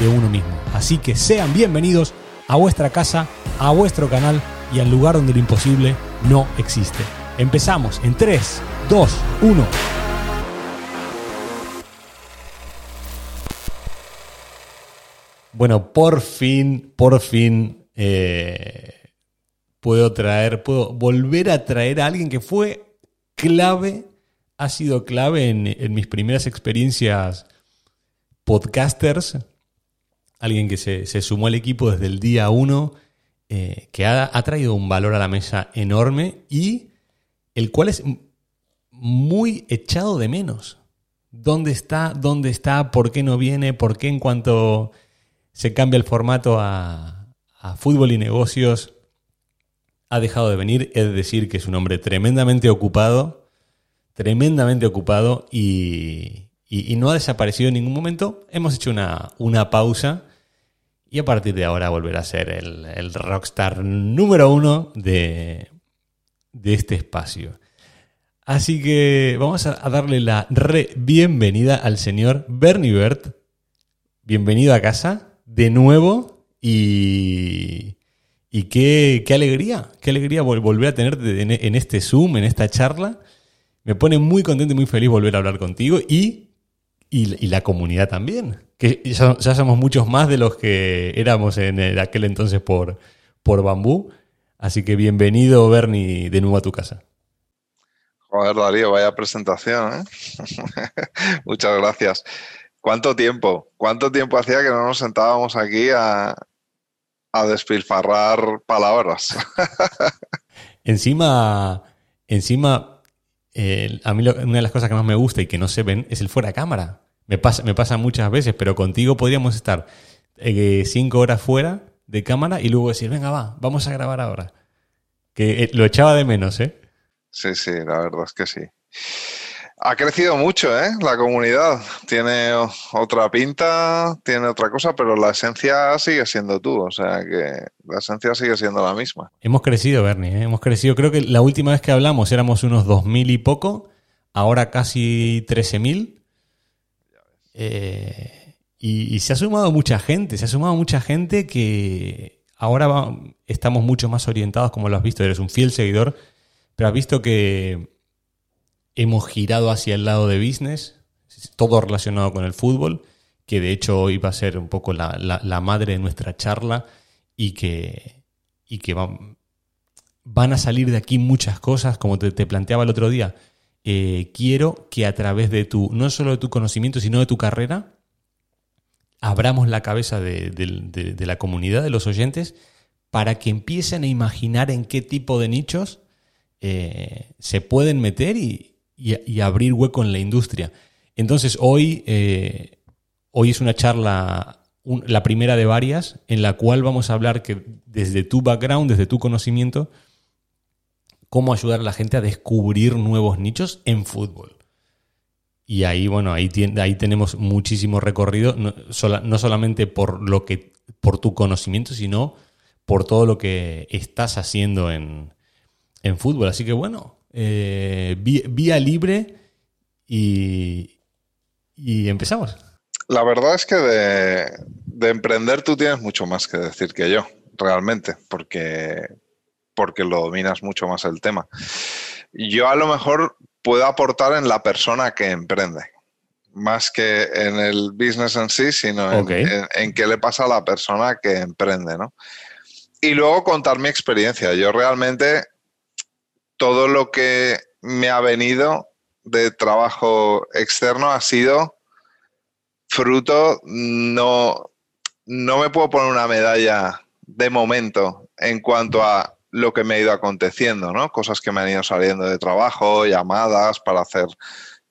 de uno mismo. Así que sean bienvenidos a vuestra casa, a vuestro canal y al lugar donde lo imposible no existe. Empezamos en 3, 2, 1. Bueno, por fin, por fin eh, puedo traer, puedo volver a traer a alguien que fue clave, ha sido clave en, en mis primeras experiencias podcasters alguien que se, sumó al equipo desde el día uno, eh, que ha, traído un valor a la mesa enorme y el cual es muy echado de menos. ¿Dónde está? ¿Dónde está? ¿Por qué no viene? ¿Por qué en cuanto se cambia el formato a, fútbol y negocios ha dejado de venir? Es decir, que es un hombre tremendamente ocupado, tremendamente ocupado y, y, no ha desaparecido en ningún momento. Hemos hecho una, una pausa y a partir de ahora volverá a ser el, rockstar número uno de, este espacio. Así que vamos a, darle la re bienvenida al señor Bernie Bert. Bienvenido a casa de nuevo y, qué, alegría, qué alegría volver a tenerte en, este Zoom, en esta charla. Me pone muy contento y muy feliz volver a hablar contigo y, y la comunidad también que ya, somos muchos más de los que éramos en aquel entonces por, por Bambú. Así que bienvenido, Bernie, de nuevo a tu casa. Joder, Darío, vaya presentación, ¿eh? Muchas gracias. ¿Cuánto tiempo? ¿Cuánto tiempo hacía que no nos sentábamos aquí a, a despilfarrar palabras? encima, encima, a mí una de las cosas que más me gusta y que no se ven es el fuera cámara. Me pasa, me pasa muchas veces, pero contigo podríamos estar eh, cinco horas fuera de cámara y luego decir, venga, va, vamos a grabar ahora. Que eh, lo echaba de menos, ¿eh? Sí, sí, la verdad es que sí. Ha crecido mucho, ¿eh? La comunidad. Tiene otra pinta, tiene otra cosa, pero la esencia sigue siendo tú. O sea que la esencia sigue siendo la misma. Hemos crecido, Bernie. ¿eh? Hemos crecido. Creo que la última vez que hablamos éramos unos 2.000 y poco. Ahora casi 13.000. Eh, y, se ha sumado mucha gente, se ha sumado mucha gente que ahora estamos mucho más orientados, como lo has visto, eres un fiel seguidor, pero has visto que hemos girado hacia el lado de business, todo relacionado con el fútbol, que de hecho hoy va a ser un poco la, madre de nuestra charla y que, y que van a salir de aquí muchas cosas, como te, te planteaba el otro día eh, quiero que a través de tu, no solo de tu conocimiento, sino de tu carrera, abramos la cabeza de, la comunidad, de los oyentes, para que empiecen a imaginar en qué tipo de nichos eh, se pueden meter y, abrir hueco en la industria. Entonces, hoy, eh, hoy es una charla, la primera de varias, en la cual vamos a hablar que desde tu background, desde tu conocimiento, cómo ayudar a la gente a descubrir nuevos nichos en fútbol. Y ahí, bueno, ahí, ahí tenemos muchísimo recorrido, no, solamente por, lo que, por tu conocimiento, sino por todo lo que estás haciendo en, fútbol. Así que bueno, eh, vía, libre y, y, empezamos. La verdad es que de emprender tú tienes mucho más que decir que yo, realmente, porque porque lo dominas mucho más el tema. Yo a lo mejor puedo aportar en la persona que emprende, más que en el business en sí, sino en, qué le pasa a la persona que emprende, ¿no? Y luego contar mi experiencia. Yo realmente todo lo que me ha venido de trabajo externo ha sido fruto, no, no me puedo poner una medalla de momento en cuanto a lo que me ha ido aconteciendo, ¿no? Cosas que me han ido saliendo de trabajo, llamadas para hacer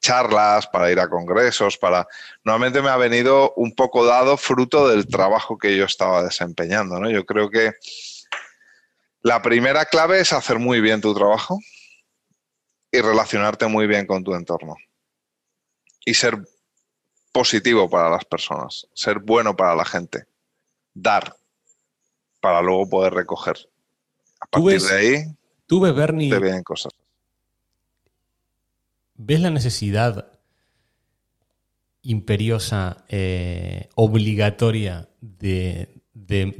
charlas, para ir a congresos, para... Normalmente me ha venido un poco dado fruto del trabajo que yo estaba desempeñando, ¿no? Yo creo que la primera clave es hacer muy bien tu trabajo y relacionarte muy bien con tu entorno. Y ser positivo para las personas, ser bueno para la gente, dar para luego poder recoger. Partir de ahí, tú ves, Bernie, te vienen cosas. ¿Ves la necesidad imperiosa, eh, obligatoria de,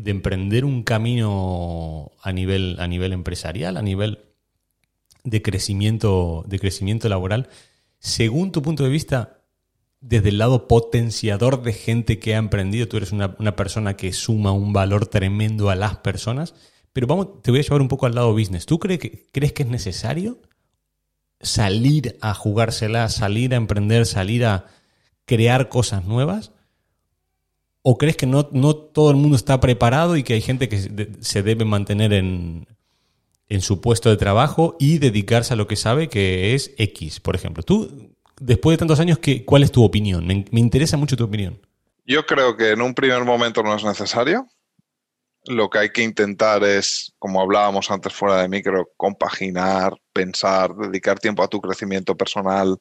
emprender un camino a nivel, a nivel empresarial, a nivel de crecimiento, de crecimiento laboral? Según tu punto de vista, desde el lado potenciador de gente que ha emprendido, tú eres una, una, persona que suma un valor tremendo a las personas, pero vamos, te voy a llevar un poco al lado business. ¿Tú crees que, crees que es necesario salir a jugársela, salir a emprender, salir a crear cosas nuevas? ¿O crees que no, no todo el mundo está preparado y que hay gente que se debe mantener en, en su puesto de trabajo y dedicarse a lo que sabe que es X, por ejemplo? Tú, después de tantos años, ¿qué, ¿cuál es tu opinión? Me, me interesa mucho tu opinión. Yo creo que en un primer momento no es necesario lo que hay que intentar es, como hablábamos antes fuera de micro, compaginar, pensar, dedicar tiempo a tu crecimiento personal,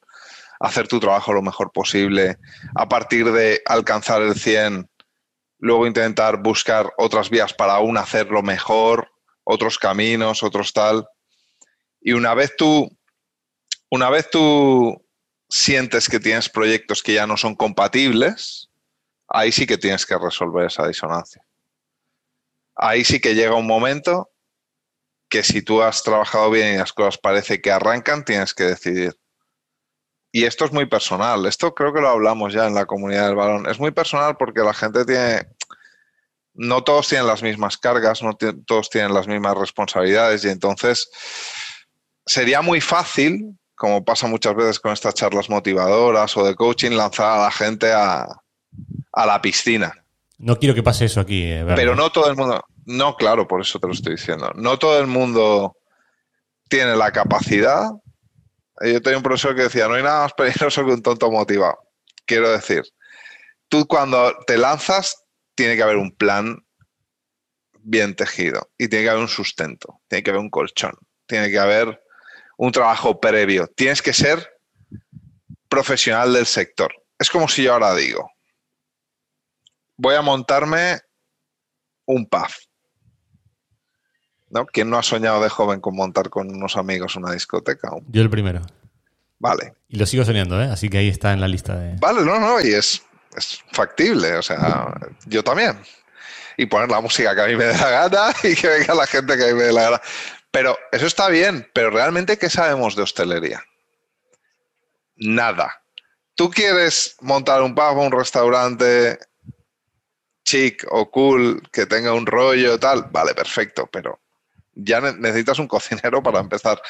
hacer tu trabajo lo mejor posible. A partir de alcanzar el 100, luego intentar buscar otras vías para aún hacerlo mejor, otros caminos, otros tal. Y una vez tú, una vez tú sientes que tienes proyectos que ya no son compatibles, ahí sí que tienes que resolver esa disonancia ahí sí que llega un momento que si tú has trabajado bien y las cosas parece que arrancan, tienes que decidir. Y esto es muy personal. Esto creo que lo hablamos ya en la comunidad del balón. Es muy personal porque la gente tiene... No todos tienen las mismas cargas, no todos tienen las mismas responsabilidades y entonces sería muy fácil, como pasa muchas veces con estas charlas motivadoras o de coaching, lanzar a la gente a, a la piscina no quiero que pase eso aquí. Eh, Pero no todo el mundo. No, claro, por eso te lo estoy diciendo. No todo el mundo tiene la capacidad. Yo tenía un profesor que decía: no hay nada más peligroso que un tonto motivado. Quiero decir, tú cuando te lanzas, tiene que haber un plan bien tejido y tiene que haber un sustento, tiene que haber un colchón, tiene que haber un trabajo previo. Tienes que ser profesional del sector. Es como si yo ahora digo, voy a montarme un PAF. ¿No? ¿Quién no ha soñado de joven con montar con unos amigos una discoteca? Yo el primero. Vale. Y lo sigo soñando, ¿eh? Así que ahí está en la lista de. Vale, no, no, y es, es factible. O sea, yo también. Y poner la música que a mí me dé la gana y que venga la gente que a mí me dé la gana. Pero eso está bien, pero realmente, ¿qué sabemos de hostelería? Nada. ¿Tú quieres montar un pub, un restaurante chic o cool, que tenga un rollo, tal, vale, perfecto, pero ya necesitas un cocinero para empezar.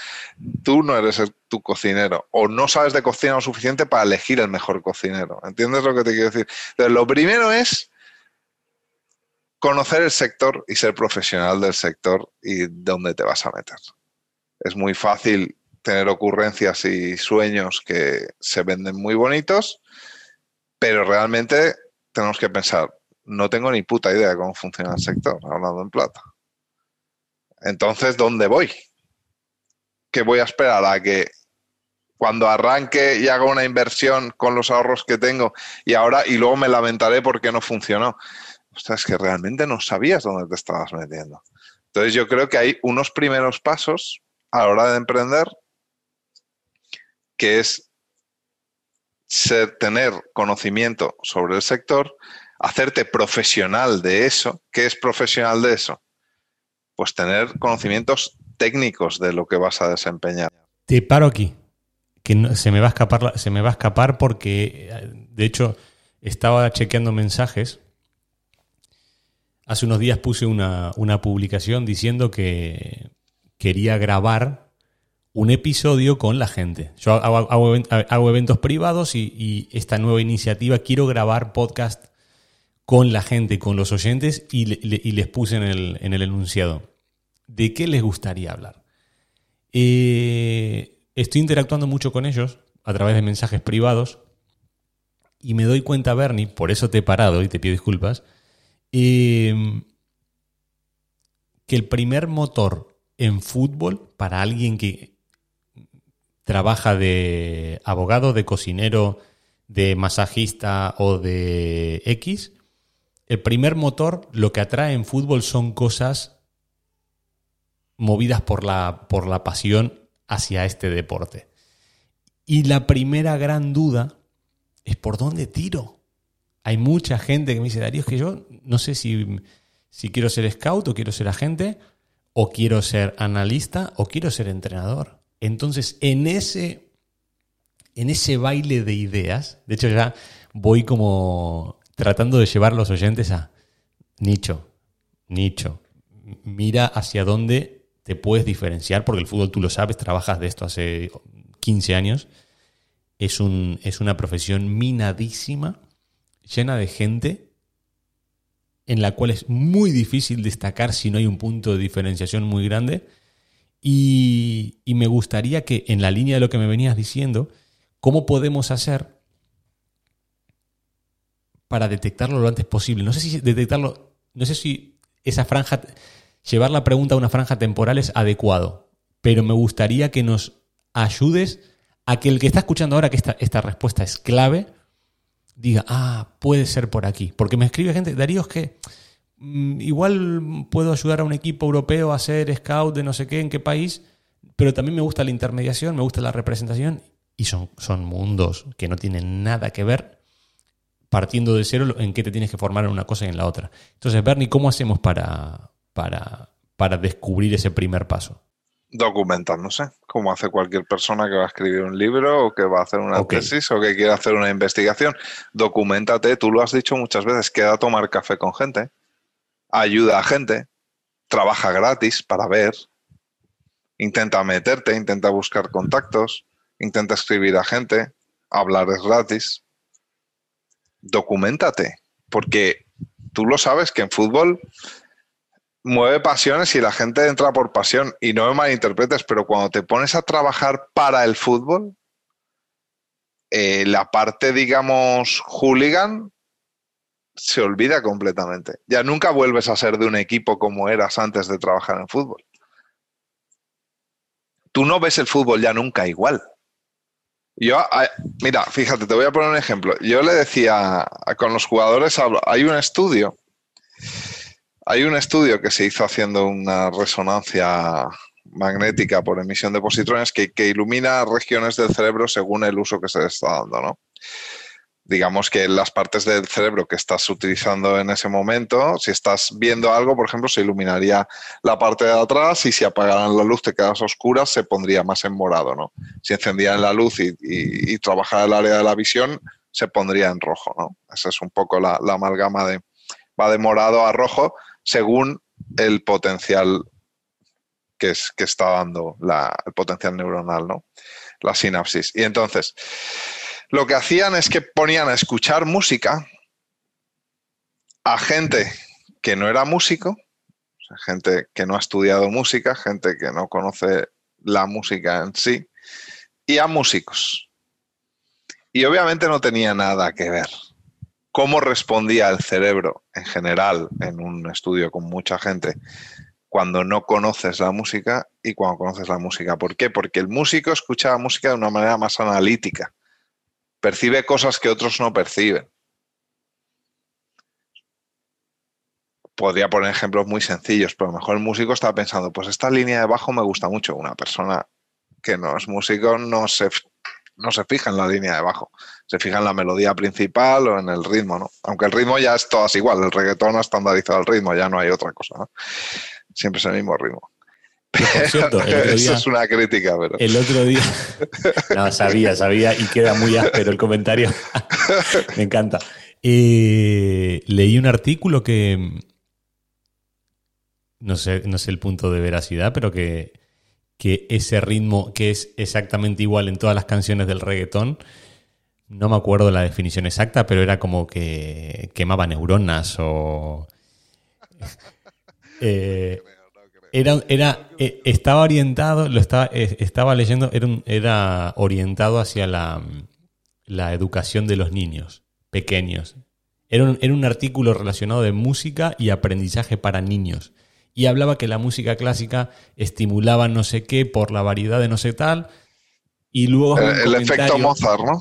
Tú no eres tu cocinero o no sabes de cocina lo suficiente para elegir el mejor cocinero. ¿Entiendes lo que te quiero decir? Entonces, lo primero es conocer el sector y ser profesional del sector y dónde te vas a meter. Es muy fácil tener ocurrencias y sueños que se venden muy bonitos, pero realmente tenemos que pensar, no tengo ni puta idea de cómo funciona el sector, hablando en plata. Entonces, ¿dónde voy? ¿Qué voy a esperar a que cuando arranque y haga una inversión con los ahorros que tengo y ahora y luego me lamentaré porque no funcionó? O sea, es que realmente no sabías dónde te estabas metiendo. Entonces yo creo que hay unos primeros pasos a la hora de emprender que es tener conocimiento sobre el sector, hacerte profesional de eso. ¿Qué es profesional de eso? Pues tener conocimientos técnicos de lo que vas a desempeñar. Te paro aquí, que se, me va a escapar, se me va a escapar porque, de hecho, estaba chequeando mensajes. Hace unos días puse una, publicación diciendo que quería grabar un episodio con la gente. Yo hago, eventos privados y, esta nueva iniciativa quiero grabar podcast con la gente, con los oyentes y, les puse en el, enunciado. ¿De qué les gustaría hablar? Eh, estoy interactuando mucho con ellos. a través de mensajes privados y me doy cuenta, Bernie, por eso te he parado y te pido disculpas, eh, que el primer motor en fútbol para alguien que trabaja de abogado, de cocinero, de masajista o de X, el primer motor lo que atrae en fútbol son cosas movidas por la, por la pasión hacia este deporte. Y la primera gran duda es por dónde tiro. Hay mucha gente que me dice, Darío, es que yo no sé si, si quiero ser scout o quiero ser agente, o quiero ser analista o quiero ser entrenador. Entonces, en ese, en ese baile de ideas, de hecho ya voy como tratando de llevar a los oyentes a nicho, nicho. Mira hacia dónde te puedes diferenciar, porque el fútbol tú lo sabes, trabajas de esto hace 15 años. Es, un, es una profesión minadísima, llena de gente en la cual es muy difícil destacar si no hay un punto de diferenciación muy grande. Y, me gustaría que en la línea de lo que me venías diciendo, ¿cómo podemos hacer para detectarlo lo antes posible? No sé si detectarlo, no sé si esa franja, llevar la pregunta a una franja temporal es adecuado, pero me gustaría que nos ayudes a que el que está escuchando ahora que esta, esta respuesta es clave, diga, ah, puede ser por aquí. Porque me escribe gente, Darío, es que mm, igual puedo ayudar a un equipo europeo a ser scout de no sé qué, en qué país, pero también me gusta la intermediación, me gusta la representación, y son, son mundos que no tienen nada que ver partiendo de cero en qué te tienes que formar en una cosa y en la otra. Entonces, Bernie, ¿cómo hacemos para, para, para descubrir ese primer paso? documentándose, como hace cualquier persona que va a escribir un libro o que va a hacer una tesis o que quiera hacer una investigación. Documentate, tú lo has dicho muchas veces, queda a tomar café con gente, ayuda a gente, trabaja gratis para ver, intenta meterte, intenta buscar contactos, intenta escribir a gente, hablar es gratis. Documentate, porque tú lo sabes que en fútbol mueve pasiones y la gente entra por pasión. Y no me malinterpretes, pero cuando te pones a trabajar para el fútbol, eh, la parte, digamos, hooligan se olvida completamente. Ya nunca vuelves a ser de un equipo como eras antes de trabajar en fútbol. Tú no ves el fútbol ya nunca igual. Yo, mira, fíjate, te voy a poner un ejemplo. Yo le decía con los jugadores, hay un estudio hay un estudio que se hizo haciendo una resonancia magnética por emisión de positrones que, ilumina regiones del cerebro según el uso que se le está dando, ¿no? Digamos que las partes del cerebro que estás utilizando en ese momento, si estás viendo algo, por ejemplo, se iluminaría la parte de atrás y si apagaran la luz te quedas oscuras, se pondría más en morado, ¿no? Si encendían la luz y, y, trabajara el área de la visión, se pondría en rojo, ¿no? Esa es un poco la, la amalgama de va de morado a rojo según el potencial que, es, que está dando el potencial neuronal, ¿no? La sinapsis. Y entonces, lo que hacían es que ponían a escuchar música a gente que no era músico, gente que no ha estudiado música, gente que no conoce la música en sí, y a músicos. Y obviamente no tenía nada que ver cómo respondía el cerebro en general en un estudio con mucha gente cuando no conoces la música y cuando conoces la música. ¿Por qué? Porque el músico escucha la música de una manera más analítica, percibe cosas que otros no perciben. Podría poner ejemplos muy sencillos, pero a lo mejor el músico está pensando, pues esta línea de bajo me gusta mucho. Una persona que no es músico no se no se fija en la línea de bajo, se fija en la melodía principal o en el ritmo, ¿no? Aunque el ritmo ya es todas igual, el reggaetón ha estandarizado el ritmo, ya no hay otra cosa, ¿no? Siempre es el mismo ritmo. Cierto, Eso es una crítica, pero. El otro día. No, sabía, sabía, y queda muy áspero el comentario. Me encanta. Eh, leí un artículo que. No sé, no sé el punto de veracidad, pero que que ese ritmo que es exactamente igual en todas las canciones del reggaetón, no me acuerdo la definición exacta, pero era como que quemaba neuronas o... Eh, Era, era, estaba orientado, lo estaba, eh, estaba leyendo, era, un- era orientado hacia la, la educación de los niños pequeños. Era un, era un artículo relacionado de música y aprendizaje para niños. Y hablaba que la música clásica estimulaba no sé qué por la variedad de no sé tal. Y luego El, efecto Mozart, ¿no?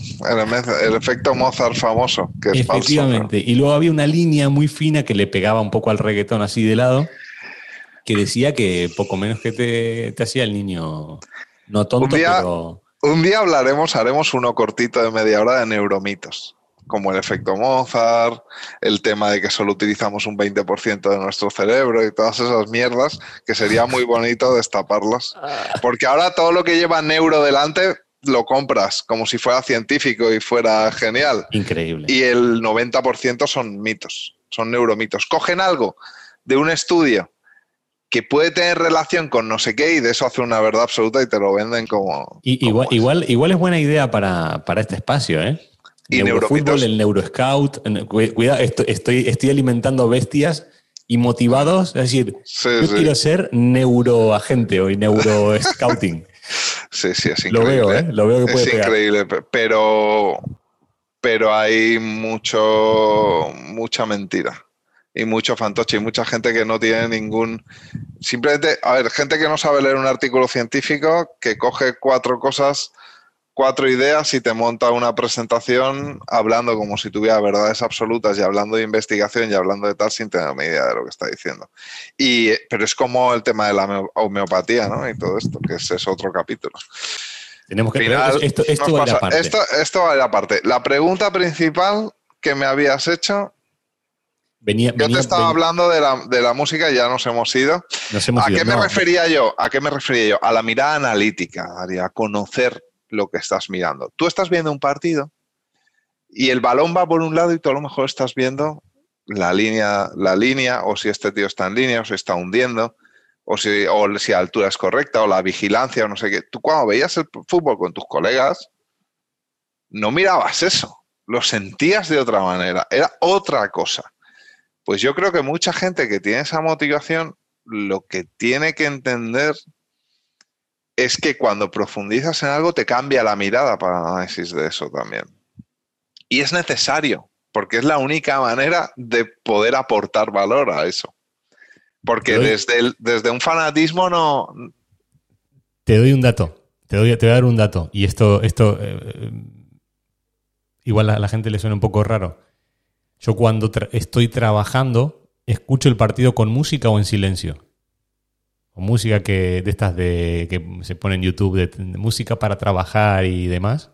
El, efecto Mozart famoso, que es falso. Efectivamente. Y luego había una línea muy fina que le pegaba un poco al reggaetón así de lado, que decía que poco menos que te, te hacía el niño no tonto, Un día- pero Un día hablaremos, haremos uno cortito de media hora de neuromitos, como el efecto Mozart, el tema de que solo utilizamos un 20% de nuestro cerebro y todas esas mierdas, que sería muy bonito destaparlas. Porque ahora todo lo que lleva neuro delante lo compras como si fuera científico y fuera genial. increíble. y el 90% son mitos, son neuromitos. Cogen algo de un estudio que puede tener relación con no sé qué y de eso hace una verdad absoluta y te lo venden como... Y, como igual, es. igual, igual es buena idea para, para este espacio, ¿eh? Y Neurofútbol, el Neuroscout. Cuidado, estoy, estoy, estoy alimentando bestias y motivados. Es decir, Sí, yo sí. quiero ser neuroagente o neuroscouting. Sí, sí, es Lo increíble. veo, ¿eh? Lo veo que puede es pegar. increíble, pe- pero, pero hay mucho, mucha mentira y mucho fantoche y mucha gente que no tiene ningún... Simplemente, a ver, gente que no sabe leer un artículo científico, que coge cuatro cosas, cuatro ideas y te monta una presentación hablando como si tuviera verdades absolutas y hablando de investigación y hablando de tal sin tener ni idea de lo que está diciendo. Y, pero es como el tema de la homeo- homeopatía, ¿no? Y todo esto, que ese es otro capítulo. Tenemos que Final, esto, esto nos va a ir pasa- aparte. Esto, aparte. La pregunta principal que me habías hecho, Venía, yo te estaba venía- hablando de la, de la música, ya nos hemos ido. nos hemos ¿A ido. qué me No, refería yo? ¿A qué me refería yo? A la mirada analítica, a conocer lo que estás mirando. Tú estás viendo un partido y el balón va por un lado y tú a lo mejor estás viendo la línea, la línea, o si este tío está en línea, o se está hundiendo, o si, o si la altura es correcta, o la vigilancia, o no sé qué. Tú cuando veías el fútbol con tus colegas, no mirabas eso, lo sentías de otra manera, era otra cosa. Pues yo creo que mucha gente que tiene esa motivación, lo que tiene que entender es que cuando profundizas en algo te cambia la mirada para el análisis de eso también. Y es necesario, porque es la única manera de poder aportar valor a eso. Porque desde, el- desde un fanatismo no... Te doy un dato. Te, doy, te voy a dar un dato. Y esto, esto eh, igual a la gente le suena un poco raro. Yo cuando tra- estoy trabajando, escucho el partido con música o en silencio. O música que de estas de que se pone en YouTube, música para trabajar y demás.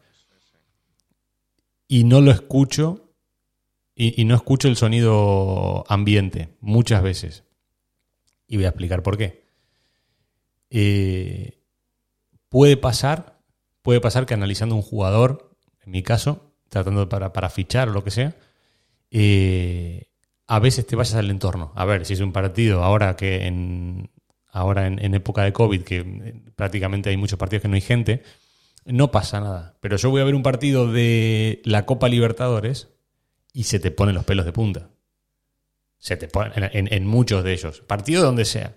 Y no lo escucho. Y, no escucho el sonido ambiente muchas veces. Y voy a explicar por qué. Eh, puede pasar, puede pasar que analizando un jugador, en mi caso, tratando para, para fichar o lo que sea, eh, a veces te vayas al entorno. A ver, si es un partido ahora que en ahora en, época de COVID, que eh, prácticamente hay muchos partidos que no hay gente, no pasa nada. Pero yo voy a ver un partido de la Copa Libertadores y se te ponen los pelos de punta. Se te ponen en, en- en muchos de ellos. Partido donde sea.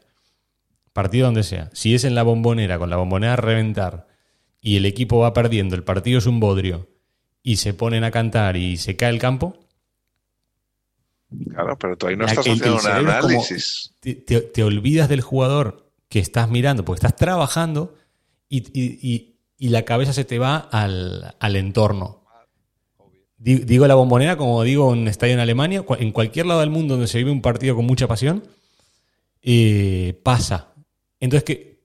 Partido donde sea. Si es en la bombonera, con la bombonera a reventar, y el equipo va perdiendo, el partido es un bodrio, y se ponen a cantar y se cae el campo, Claro, pero tú ahí no La- estás el- haciendo un como- análisis. te, olvidas del jugador que estás mirando, porque estás trabajando y, y- y- y la cabeza se te va al, al entorno. Di- Digo la bombonera, como digo en un estadio en Alemania, en cualquier lado del mundo donde se vive un partido con mucha pasión, eh, pasa. Entonces que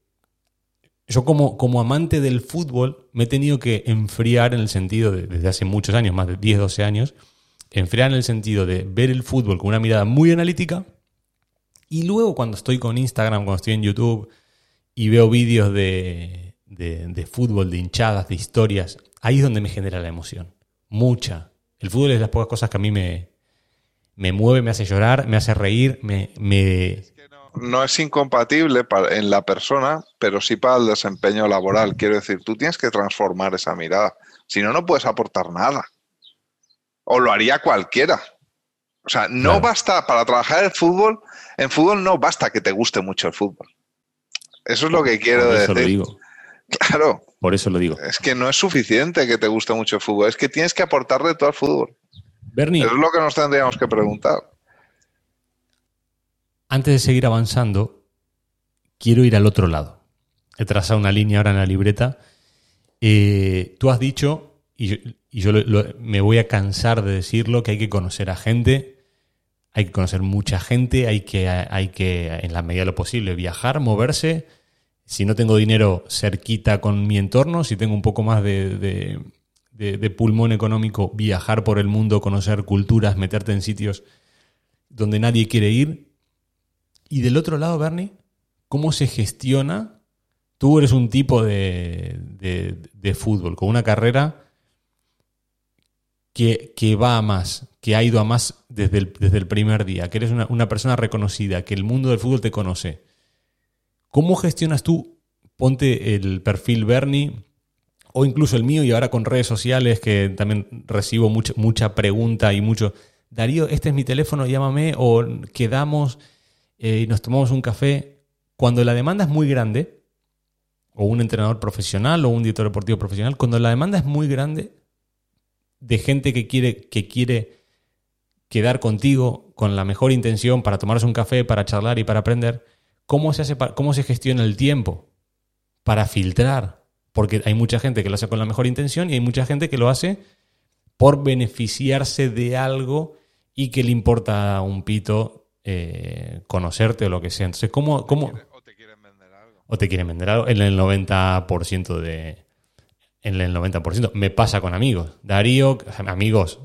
yo como, como amante del fútbol me he tenido que enfriar en el sentido de, desde hace muchos años, más de 10, 12 años, enfriar en el sentido de ver el fútbol con una mirada muy analítica y luego cuando estoy con Instagram, cuando estoy en YouTube y veo vídeos de, de- de fútbol, de hinchadas, de historias, ahí es donde me genera la emoción. Mucha. El fútbol es de las pocas cosas que a mí me, me mueve, me hace llorar, me hace reír, me... no es incompatible en la persona, pero sí para el desempeño laboral. Quiero decir, tú tienes que transformar esa mirada. Si no, no puedes aportar nada. O lo haría cualquiera. O sea, no Claro. basta para trabajar el fútbol. En fútbol no basta que te guste mucho el fútbol. Eso es lo que quiero Por decir. eso lo digo. Claro. Por eso lo digo. Es que no es suficiente que te guste mucho el fútbol, es que tienes que aportarle todo al fútbol. Bernie, Eso es lo que nos tendríamos que preguntar. antes de seguir avanzando, quiero ir al otro lado. He trazado una línea ahora en la libreta. Eh, tú has dicho, y y yo me voy a cansar de decirlo, que hay que conocer a gente, hay que conocer mucha gente, hay que, hay que, en la medida de lo posible, viajar, moverse. Si no tengo dinero cerquita con mi entorno, si tengo un poco más de, de- de- pulmón económico, viajar por el mundo, conocer culturas, meterte en sitios donde nadie quiere ir. Y del otro lado, Bernie, ¿cómo se gestiona? Tú eres un tipo de- de fútbol, con una carrera que, va a más, que ha ido a más desde el, desde el primer día, que eres una, persona reconocida, que el mundo del fútbol te conoce. ¿Cómo gestionas tú? Ponte el perfil Bernie o incluso el mío y ahora con redes sociales que también recibo mucha, pregunta y mucho, Darío, este es mi teléfono, llámame o quedamos eh, y nos tomamos un café. Cuando la demanda es muy grande, o un entrenador profesional o un director deportivo profesional, cuando la demanda es muy grande de gente que quiere, que quiere quedar contigo con la mejor intención para tomarse un café, para charlar y para aprender, ¿cómo se, hace, cómo se gestiona el tiempo para filtrar? Porque hay mucha gente que lo hace con la mejor intención y hay mucha gente que lo hace por beneficiarse de algo y que le importa un pito eh, conocerte o lo que sea. Entonces, ¿cómo, cómo, O te quieren vender algo. o te quieren vender algo en el 90% de en el 90%. Me pasa con amigos. Darío, amigos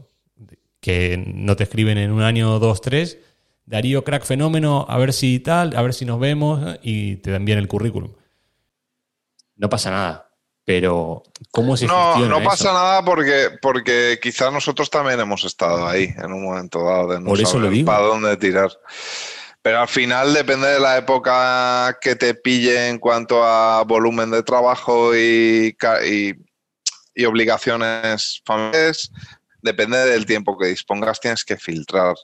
que no te escriben en un año, dos, tres. Darío, crack fenómeno, a ver si tal, a ver si nos vemos y te envían el currículum. No pasa nada, pero ¿cómo se No, no eso? pasa nada porque, porque quizá nosotros también hemos estado ahí en un momento dado de no Por eso saber lo digo. para dónde tirar. Pero al final depende de la época que te pille en cuanto a volumen de trabajo y, y obligaciones familiares. Depende del tiempo que dispongas, tienes que filtrar.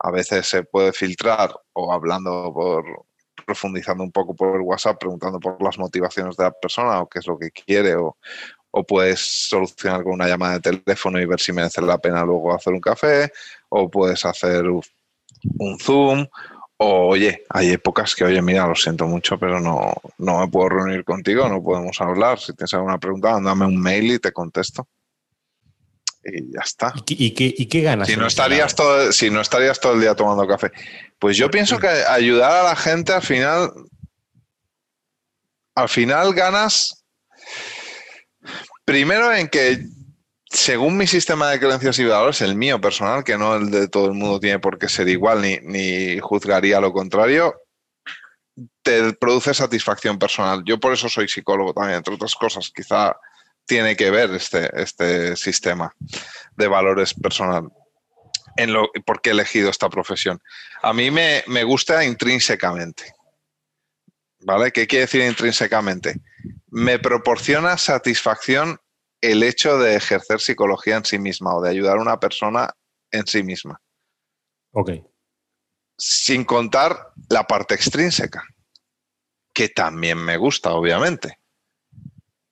A veces se puede filtrar o hablando por profundizando un poco por WhatsApp, preguntando por las motivaciones de la persona o qué es lo que quiere o, o puedes solucionar con una llamada de teléfono y ver si merece la pena luego hacer un café, o puedes hacer un Zoom, o oye, hay épocas que, oye, mira, lo siento mucho, pero no, no me puedo reunir contigo, no podemos hablar. Si tienes alguna pregunta, mándame un mail y te contesto. Y ya está. ¿Y qué, y qué- ganas? Si no, estarías todo, si no estarías todo el día tomando café. Pues yo pienso que ayudar a la gente al final, al final ganas primero en que según mi sistema de creencias y valores, el mío personal, que no el de todo el mundo tiene por qué ser igual ni, ni juzgaría lo contrario, te produce satisfacción personal. Yo por eso soy psicólogo también, entre otras cosas. Quizá tiene que ver este, este sistema de valores personal en lo por qué he elegido esta profesión. A mí me, me gusta intrínsecamente. ¿Vale? ¿Qué quiere decir intrínsecamente? Me proporciona satisfacción el hecho de ejercer psicología en sí misma o de ayudar a una persona en sí misma, Ok. sin contar la parte extrínseca, que también me gusta, obviamente.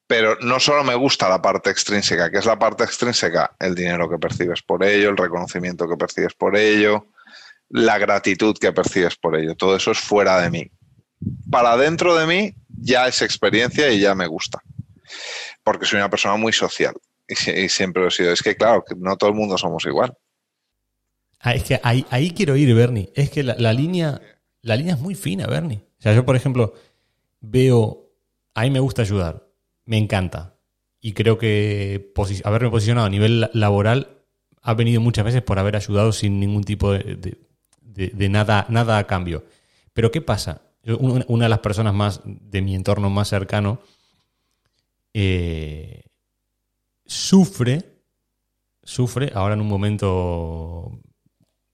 Pero no solo me gusta la parte extrínseca, que es la parte extrínseca, el dinero que percibes por ello, el reconocimiento que percibes por ello, la gratitud que percibes por ello. Todo eso es fuera de mí. Para dentro de mí ya es experiencia y ya me gusta. Porque soy una persona muy social y, si- y siempre lo he sido. Es que, claro, no todo el mundo somos igual. Ah, es que ahí, ahí quiero ir, Bernie. Es que la, línea, la línea es muy fina, Bernie. O sea, yo, por ejemplo, veo, a mí me gusta ayudar, me encanta. Y creo que haberme posicionado a nivel la- laboral ha venido muchas veces por haber ayudado sin ningún tipo de, nada, nada a cambio. Pero ¿qué pasa? Una, una de las personas más de mi entorno más cercano eh, sufre, sufre ahora en un momento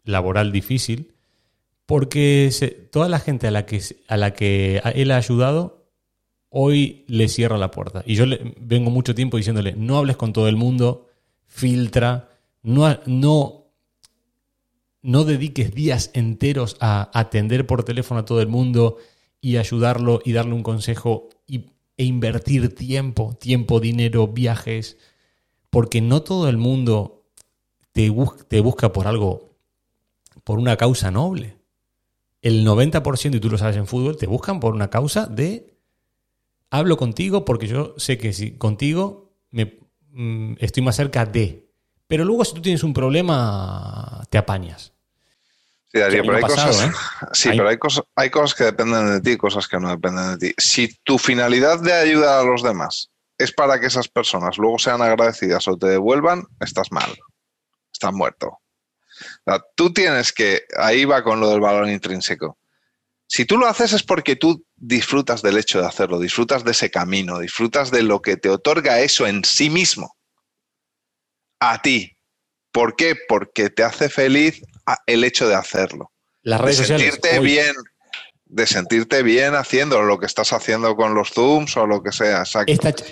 laboral difícil, porque toda la gente a la, que, a la que él ha ayudado, hoy le cierra la puerta. Y yo le, vengo mucho tiempo diciéndole, no hables con todo el mundo, filtra, no, no, no dediques días enteros a atender por teléfono a todo el mundo y ayudarlo y darle un consejo y, e invertir tiempo, tiempo, dinero, viajes, porque no todo el mundo te, te busca por algo, por una causa noble. El 90%, y tú lo sabes en fútbol, te buscan por una causa de hablo contigo porque yo sé que si contigo me, mm, estoy más cerca de. Pero luego si tú tienes un problema, te apañas. Sí, Darío, pero, hay, cosas, ¿eh? sí pero hay, cosas, hay cosas que dependen de ti y cosas que no dependen de ti. Si tu finalidad de ayudar a los demás es para que esas personas luego sean agradecidas o te devuelvan, estás mal. Estás muerto. tú tienes que, ahí va con lo del valor intrínseco. Si tú lo haces es porque tú disfrutas del hecho de hacerlo, disfrutas de ese camino, disfrutas de lo que te otorga eso en sí mismo. A ti. ¿Por qué? Porque te hace feliz el hecho de hacerlo. Las redes de sentirte bien, de sentirte bien haciendo lo que estás haciendo con los Zooms o lo que sea.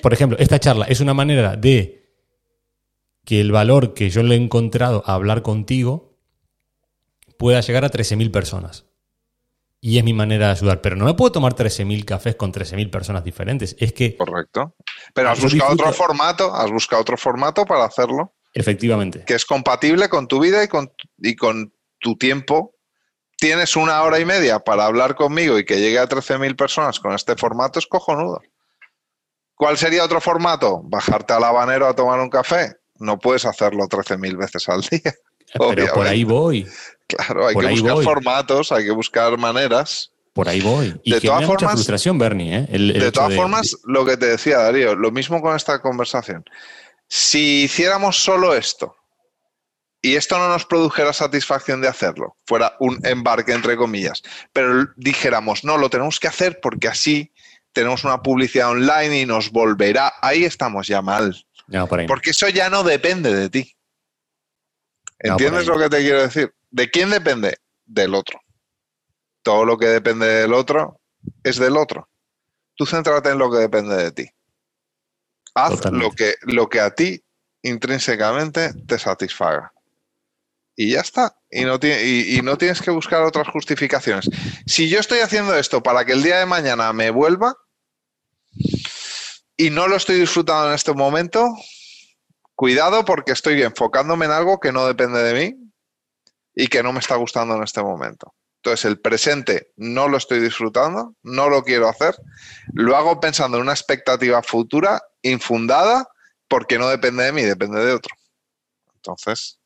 por ejemplo, esta charla es una manera de que el valor que yo le he encontrado a hablar contigo pueda llegar a 13.000 personas. Y es mi manera de ayudar. Pero no me puedo tomar 13.000 cafés con 13.000 personas diferentes. Es que. Correcto. Pero has buscado otro formato, has buscado otro formato para hacerlo. Efectivamente. Que es compatible con tu vida y con, y con tu tiempo. Tienes una hora y media para hablar conmigo y que llegue a 13.000 personas con este formato, es cojonudo. ¿Cuál sería otro formato? Bajarte al habanero a tomar un café. No puedes hacerlo 13.000 veces al día. Pero por ahí voy. Claro, hay que buscar formatos, hay que buscar maneras. Por ahí voy. Y de todas formas, mucha frustración, Bernie. ¿eh? de todas formas, lo que te decía Darío, lo mismo con esta conversación. Si hiciéramos solo esto y esto no nos produjera satisfacción de hacerlo, fuera un embarque entre comillas, pero dijéramos, no, lo tenemos que hacer porque así tenemos una publicidad online y nos volverá, ahí estamos ya mal. porque eso ya no depende de ti. ¿Entiendes lo que te quiero decir? ¿De quién depende? Del otro. Todo lo que depende del otro es del otro. Tú céntrate en lo que depende de ti. Haz lo que, lo que a ti intrínsecamente te satisfaga. Y ya está. Y no, y no tienes que buscar otras justificaciones. Si yo estoy haciendo esto para que el día de mañana me vuelva y no lo estoy disfrutando en este momento, cuidado porque estoy enfocándome en algo que no depende de mí y que no me está gustando en este momento. Entonces, el presente no lo estoy disfrutando, no lo quiero hacer, lo hago pensando en una expectativa futura infundada porque no depende de mí, depende de otro. Entonces.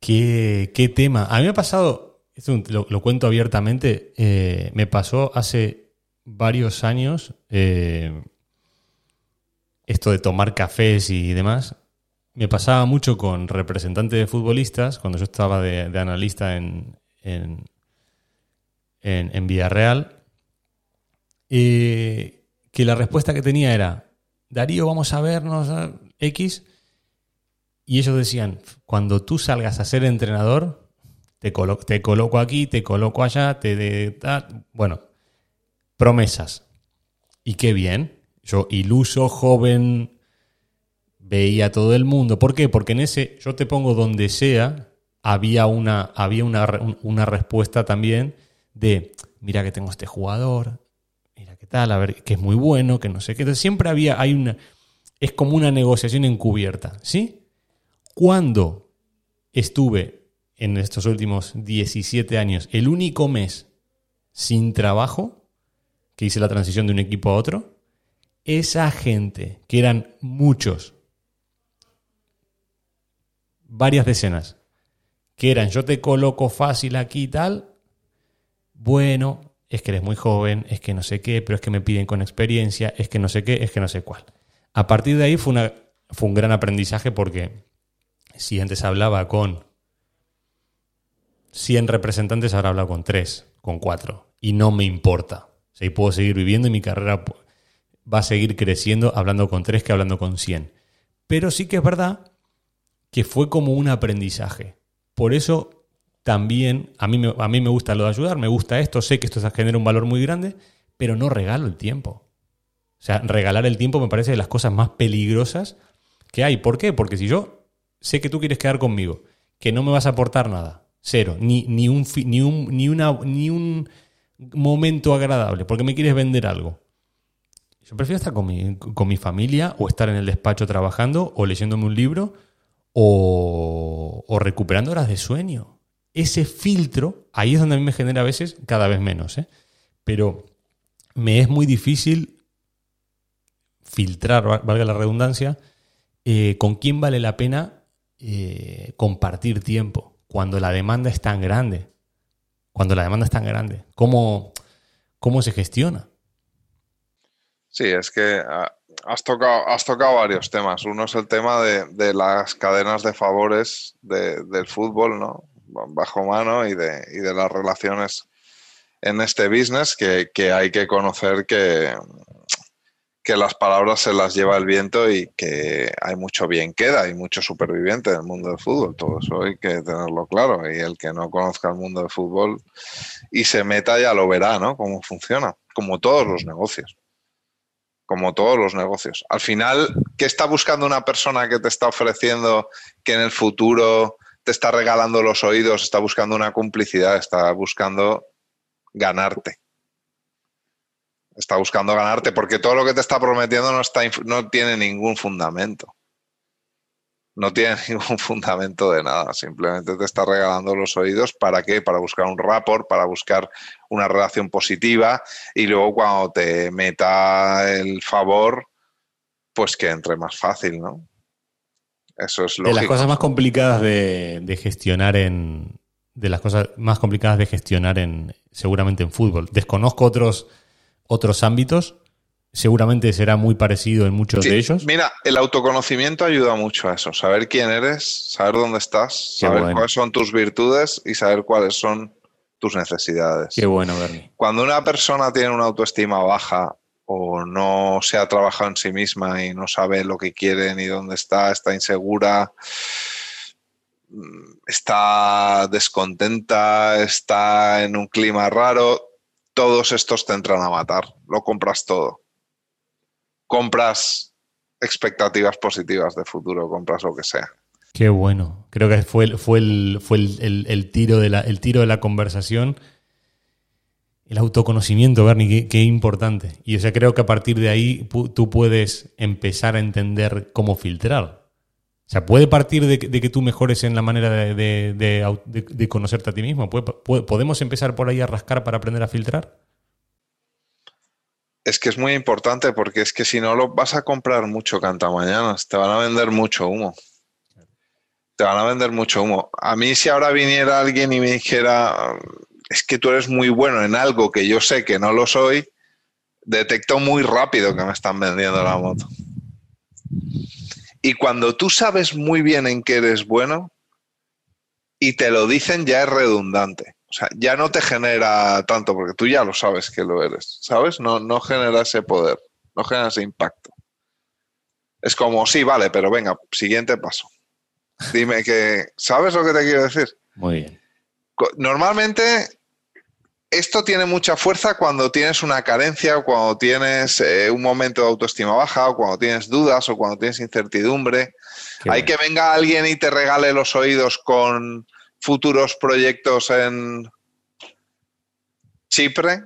¿Qué, qué tema? A mí me ha pasado, lo, cuento abiertamente, eh, me pasó hace varios años. Eh, esto de tomar cafés y demás, me pasaba mucho con representantes de futbolistas, cuando yo estaba de, analista en, en, en, Villarreal, que la respuesta que tenía era, Darío, vamos a vernos X, y ellos decían, cuando tú salgas a ser entrenador, te, te coloco aquí, te coloco allá, te de, bueno, promesas. Y qué bien, yo, iluso, joven, veía todo el mundo. ¿Por qué? Porque en ese, yo te pongo donde sea, había una, había una, una respuesta también de, mira que tengo este jugador, qué tal, a ver, que es muy bueno, que no sé qué. Siempre había, hay una, es como una negociación encubierta, ¿sí? Cuando estuve en estos últimos 17 años, el único mes sin trabajo, que hice la transición de un equipo a otro, esa gente, que eran muchos, varias decenas, que eran yo te coloco fácil aquí y tal, bueno, es que eres muy joven, es que no sé qué, pero es que me piden con experiencia, es que no sé qué, es que no sé cuál. A partir de ahí fue, una, fue un gran aprendizaje porque si antes hablaba con 100 representantes, ahora hablo con 3, con 4, y no me importa. O puedo seguir viviendo y mi carrera va a seguir creciendo hablando con 3 que hablando con 100. Pero sí que es verdad que fue como un aprendizaje. Por eso también a mí, me, a mí me gusta lo de ayudar, me gusta esto, sé que esto genera un valor muy grande, pero no regalo el tiempo. O sea, regalar el tiempo me parece de las cosas más peligrosas que hay. ¿Por qué? Porque si yo sé que tú quieres quedar conmigo, que no me vas a aportar nada, cero, ni, ni, un, ni, un, ni, una, ni un momento agradable, porque me quieres vender algo. Yo prefiero estar con mi, con mi familia o estar en el despacho trabajando o leyéndome un libro o, o recuperando horas de sueño. Ese filtro, ahí es donde a mí me genera a veces cada vez menos. ¿eh? Pero me es muy difícil filtrar, valga la redundancia, eh, con quién vale la pena eh, compartir tiempo cuando la demanda es tan grande. Cuando la demanda es tan grande. ¿Cómo, cómo se gestiona? Sí, es que ah, has tocado, has tocado varios temas. Uno es el tema de, las cadenas de favores del fútbol, ¿no? Bajo mano y de, y de las relaciones en este business que, que hay que conocer que, que las palabras se las lleva el viento y que hay mucho bien queda, hay mucho superviviente en el mundo del fútbol, todo eso hay que tenerlo claro. Y el que no conozca el mundo del fútbol y se meta ya lo verá, ¿no? Cómo funciona, como todos los negocios. Como todos los negocios. Al final, ¿qué está buscando una persona que te está ofreciendo que en el futuro te está regalando los oídos? Está buscando una complicidad, está buscando ganarte está buscando ganarte, porque todo lo que te está prometiendo no, está, no tiene ningún fundamento. No tiene ningún fundamento de nada, simplemente te está regalando los oídos. ¿Para qué? Para buscar un rapport, para buscar una relación positiva y luego cuando te meta el favor, pues que entre más fácil, ¿no? Eso es lógico. De las cosas más complicadas de, de gestionar en. De las cosas más complicadas de gestionar en. seguramente en fútbol. Desconozco otros otros ámbitos, seguramente será muy parecido en muchos de ellos. Mira, el autoconocimiento ayuda mucho a eso, saber quién eres, saber dónde estás, saber cuáles son tus virtudes y saber cuáles son tus necesidades. Qué bueno, Bernie. Cuando una persona tiene una autoestima baja o no se ha trabajado en sí misma y no sabe lo que quiere ni dónde está, está insegura, está descontenta, está en un clima raro, todos estos te entran a matar. Lo compras todo. Compras expectativas positivas de futuro, compras lo que sea. Qué bueno. Creo que fue, fue, el, fue el, tiro de la, el tiro de la conversación. El autoconocimiento, Bernie, qué, importante. Y o sea, creo que a partir de ahí tú puedes empezar a entender cómo filtrar. O sea, puede partir de, que tú mejores en la manera de, conocerte a ti mismo. ¿Podemos empezar por ahí a rascar para aprender a filtrar? Es que es muy importante porque es que si no lo vas a comprar mucho canta mañanas, te van a vender mucho humo. Te van a vender mucho humo. A mí si ahora viniera alguien y me dijera, es que tú eres muy bueno en algo que yo sé que no lo soy, detecto muy rápido que me están vendiendo la moto. Y cuando tú sabes muy bien en qué eres bueno y te lo dicen, ya es redundante. O sea, ya no te genera tanto, porque tú ya lo sabes que lo eres, ¿sabes? No, no genera ese poder, no genera ese impacto. Es como, sí, vale, pero venga, siguiente paso. Dime que, ¿sabes lo que te quiero decir? Muy bien. Normalmente esto tiene mucha fuerza cuando tienes una carencia o cuando tienes eh, un momento de autoestima baja o cuando tienes dudas o cuando tienes incertidumbre. Hay que venga alguien y te regale los oídos con futuros proyectos en Chipre,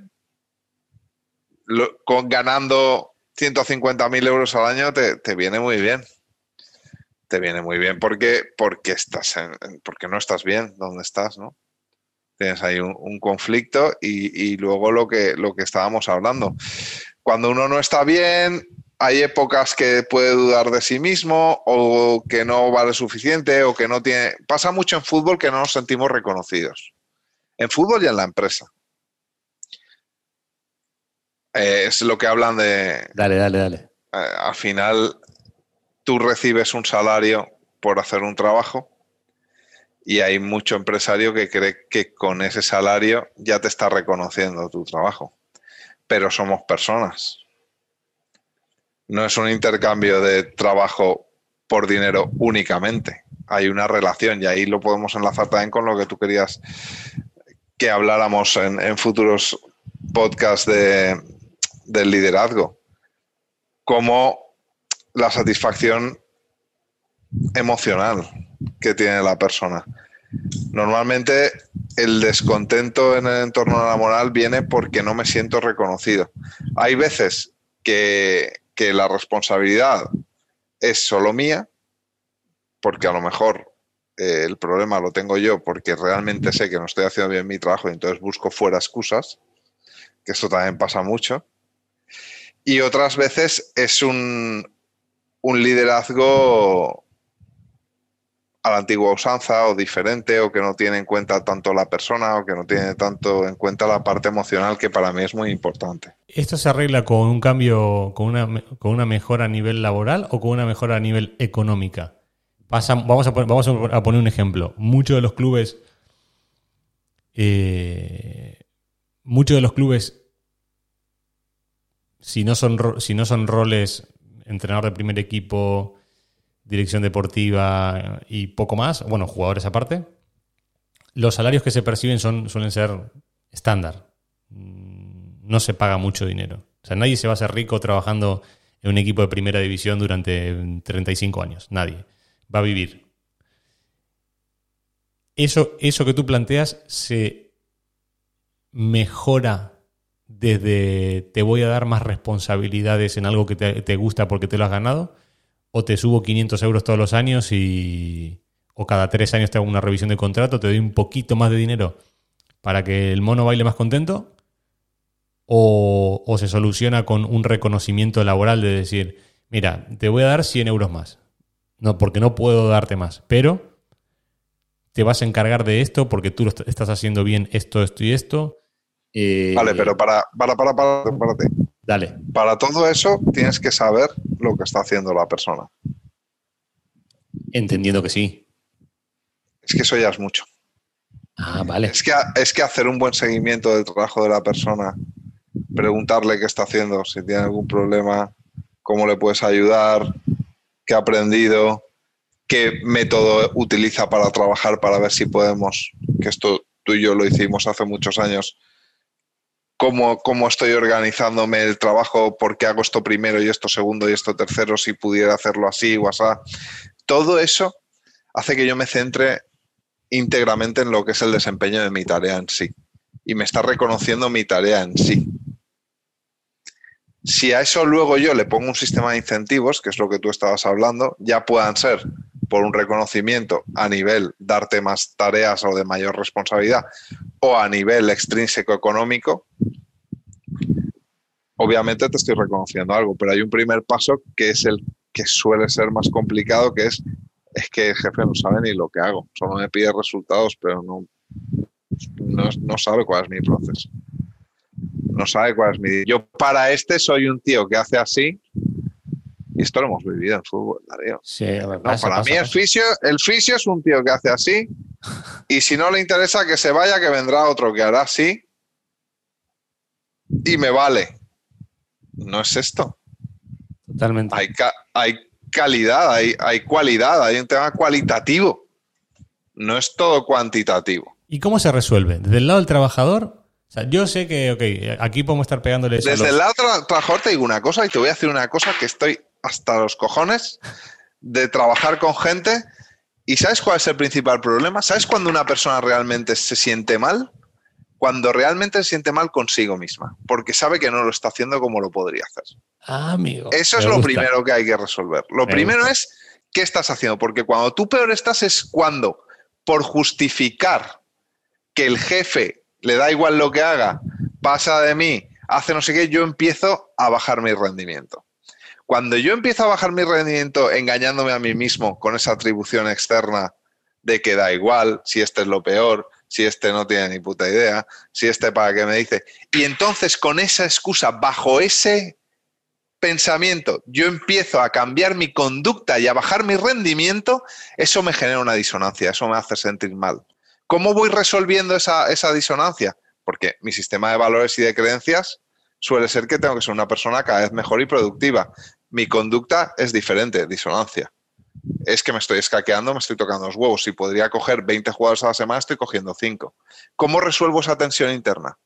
con, ganando 150.000 euros al año, te, viene muy bien. Te viene muy bien porque, porque, estás porque no estás bien donde estás, ¿no? Tienes ahí un, conflicto y, luego lo que, lo que estábamos hablando. Cuando uno no está bien, hay épocas que puede dudar de sí mismo o que no vale suficiente o que no tiene... Pasa mucho en fútbol que no nos sentimos reconocidos. En fútbol y en la empresa. Eh, es lo que hablan de... Dale, dale, dale. Eh, al final, tú recibes un salario por hacer un trabajo y hay mucho empresario que cree que con ese salario ya te está reconociendo tu trabajo. Pero somos personas. No es un intercambio de trabajo por dinero únicamente. Hay una relación y ahí lo podemos enlazar también con lo que tú querías que habláramos en, futuros podcasts de, del liderazgo. Como la satisfacción emocional que tiene la persona. Normalmente el descontento en el entorno laboral viene porque no me siento reconocido. Hay veces que, que la responsabilidad es solo mía, porque a lo mejor eh, el problema lo tengo yo porque realmente sé que no estoy haciendo bien mi trabajo y entonces busco fuera excusas, que eso también pasa mucho. Y otras veces es un, un liderazgo a la antigua usanza o diferente o que no tiene en cuenta tanto la persona o que no tiene tanto en cuenta la parte emocional que para mí es muy importante. ¿Esto se arregla con un cambio, con una, con una mejora a nivel laboral o con una mejora a nivel económica? vamos, a, vamos a poner un ejemplo. Muchos de los clubes, eh, muchos de los clubes, si no son, si no son roles entrenador de primer equipo, dirección deportiva y poco más, bueno, jugadores aparte, los salarios que se perciben son, suelen ser estándar. Mm, no se paga mucho dinero. O sea, nadie se va a hacer rico trabajando en un equipo de primera división durante 35 años. Nadie. Va a vivir. Eso, eso que tú planteas se mejora desde te voy a dar más responsabilidades en algo que te, gusta porque te lo has ganado, o te subo 500 euros todos los años y, o cada tres años te hago una revisión de contrato, te doy un poquito más de dinero para que el mono baile más contento, o, o se soluciona con un reconocimiento laboral de decir, mira, te voy a dar 100 euros más, no, porque no puedo darte más, pero te vas a encargar de esto porque tú estás haciendo bien esto, esto y esto eh, vale, pero para, para, para, para, ti. Dale. Para todo eso tienes que saber lo que está haciendo la persona. Entendiendo que sí. Es que eso ya es mucho. Ah, vale. Es que, es que hacer un buen seguimiento del trabajo de la persona, preguntarle qué está haciendo, si tiene algún problema, cómo le puedes ayudar, qué ha aprendido, qué método utiliza para trabajar para ver si podemos, que esto tú y yo lo hicimos hace muchos años, cómo, estoy organizándome el trabajo, por qué hago esto primero y esto segundo y esto tercero, si pudiera hacerlo así así. Todo eso hace que yo me centre íntegramente en lo que es el desempeño de mi tarea en sí. Y me está reconociendo mi tarea en sí. Si a eso luego yo le pongo un sistema de incentivos, que es lo que tú estabas hablando, ya puedan ser por un reconocimiento a nivel darte más tareas o de mayor responsabilidad o a nivel extrínseco económico, obviamente te estoy reconociendo algo, pero hay un primer paso que es el que suele ser más complicado, que es, es que el jefe no sabe ni lo que hago, solo me pide resultados, pero no, no, no sabe cuál es mi proceso. No sabe cuál es mi... Yo para este soy un tío que hace así y esto lo hemos vivido en fútbol, Darío. para mí el fisio, el fisio es un tío que hace así y si no le interesa que se vaya, que vendrá otro que hará así y me vale. No es esto. Totalmente. Hay, hay calidad, hay, hay cualidad, hay un tema cualitativo. No es todo cuantitativo. ¿Y cómo se resuelve? Desde el lado del trabajador, yo sé que, ok, aquí podemos estar pegándole. Desde el lado del trabajador te digo una cosa y te voy a decir una cosa que estoy hasta los cojones de trabajar con gente. ¿Y sabes cuál es el principal problema? ¿Sabes cuando una persona realmente se siente mal? Cuando realmente se siente mal consigo misma, porque sabe que no lo está haciendo como lo podría hacer. Ah, amigo. Eso es lo primero que hay que resolver. Lo primero es qué estás haciendo, porque cuando tú peor estás es cuando, por justificar que el jefe le da igual lo que haga, pasa de mí, hace no sé qué, yo empiezo a bajar mi rendimiento. Cuando yo empiezo a bajar mi rendimiento engañándome a mí mismo con esa atribución externa de que da igual si este es lo peor, si este no tiene ni puta idea, si este para qué me dice. Y entonces con esa excusa, bajo ese pensamiento, yo empiezo a cambiar mi conducta y a bajar mi rendimiento, eso me genera una disonancia, eso me hace sentir mal. ¿Cómo voy resolviendo esa, esa disonancia? Porque mi sistema de valores y de creencias suele ser que tengo que ser una persona cada vez mejor y productiva. Mi conducta es diferente, disonancia. Es que me estoy escaqueando, me estoy tocando los huevos. Si podría coger 20 jugadores a la semana, estoy cogiendo 5. ¿Cómo resuelvo esa tensión interna?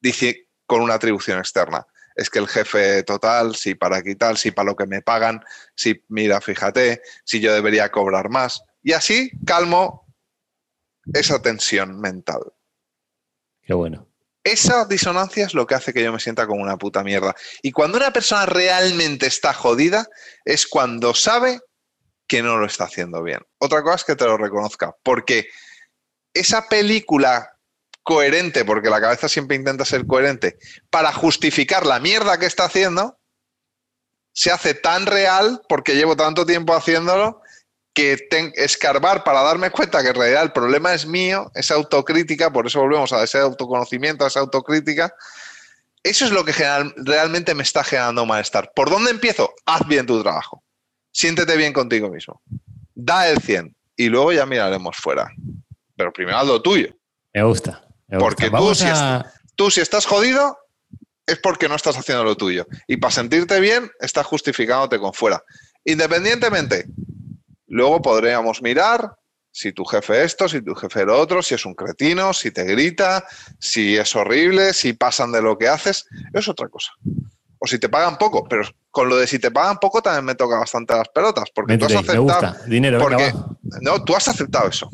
Dice con una atribución externa. Es que el jefe total, si para aquí tal, si para lo que me pagan, si mira, fíjate, si yo debería cobrar más. Y así calmo esa tensión mental. Qué bueno. Esa disonancia es lo que hace que yo me sienta como una puta mierda. Y cuando una persona realmente está jodida, es cuando sabe que no lo está haciendo bien. Otra cosa es que te lo reconozca, porque esa película coherente, porque la cabeza siempre intenta ser coherente, para justificar la mierda que está haciendo, se hace tan real porque llevo tanto tiempo haciéndolo que escarbar para darme cuenta que en realidad el problema es mío, esa autocrítica, por eso volvemos a ese autoconocimiento, a esa autocrítica, eso es lo que realmente me está generando malestar. ¿Por dónde empiezo? Haz bien tu trabajo. Siéntete bien contigo mismo. Da el 100 y luego ya miraremos fuera. Pero primero haz lo tuyo. Me gusta. Porque tú si, tú si estás jodido, es porque no estás haciendo lo tuyo. Y para sentirte bien, estás justificándote con fuera. Independientemente, luego podríamos mirar si tu jefe esto, si tu jefe lo otro, si es un cretino, si te grita, si es horrible, si pasan de lo que haces, es otra cosa. O si te pagan poco, pero con lo de si te pagan poco también me toca bastante las pelotas, porque tú has aceptado. Dinero, porque, no, tú has aceptado eso.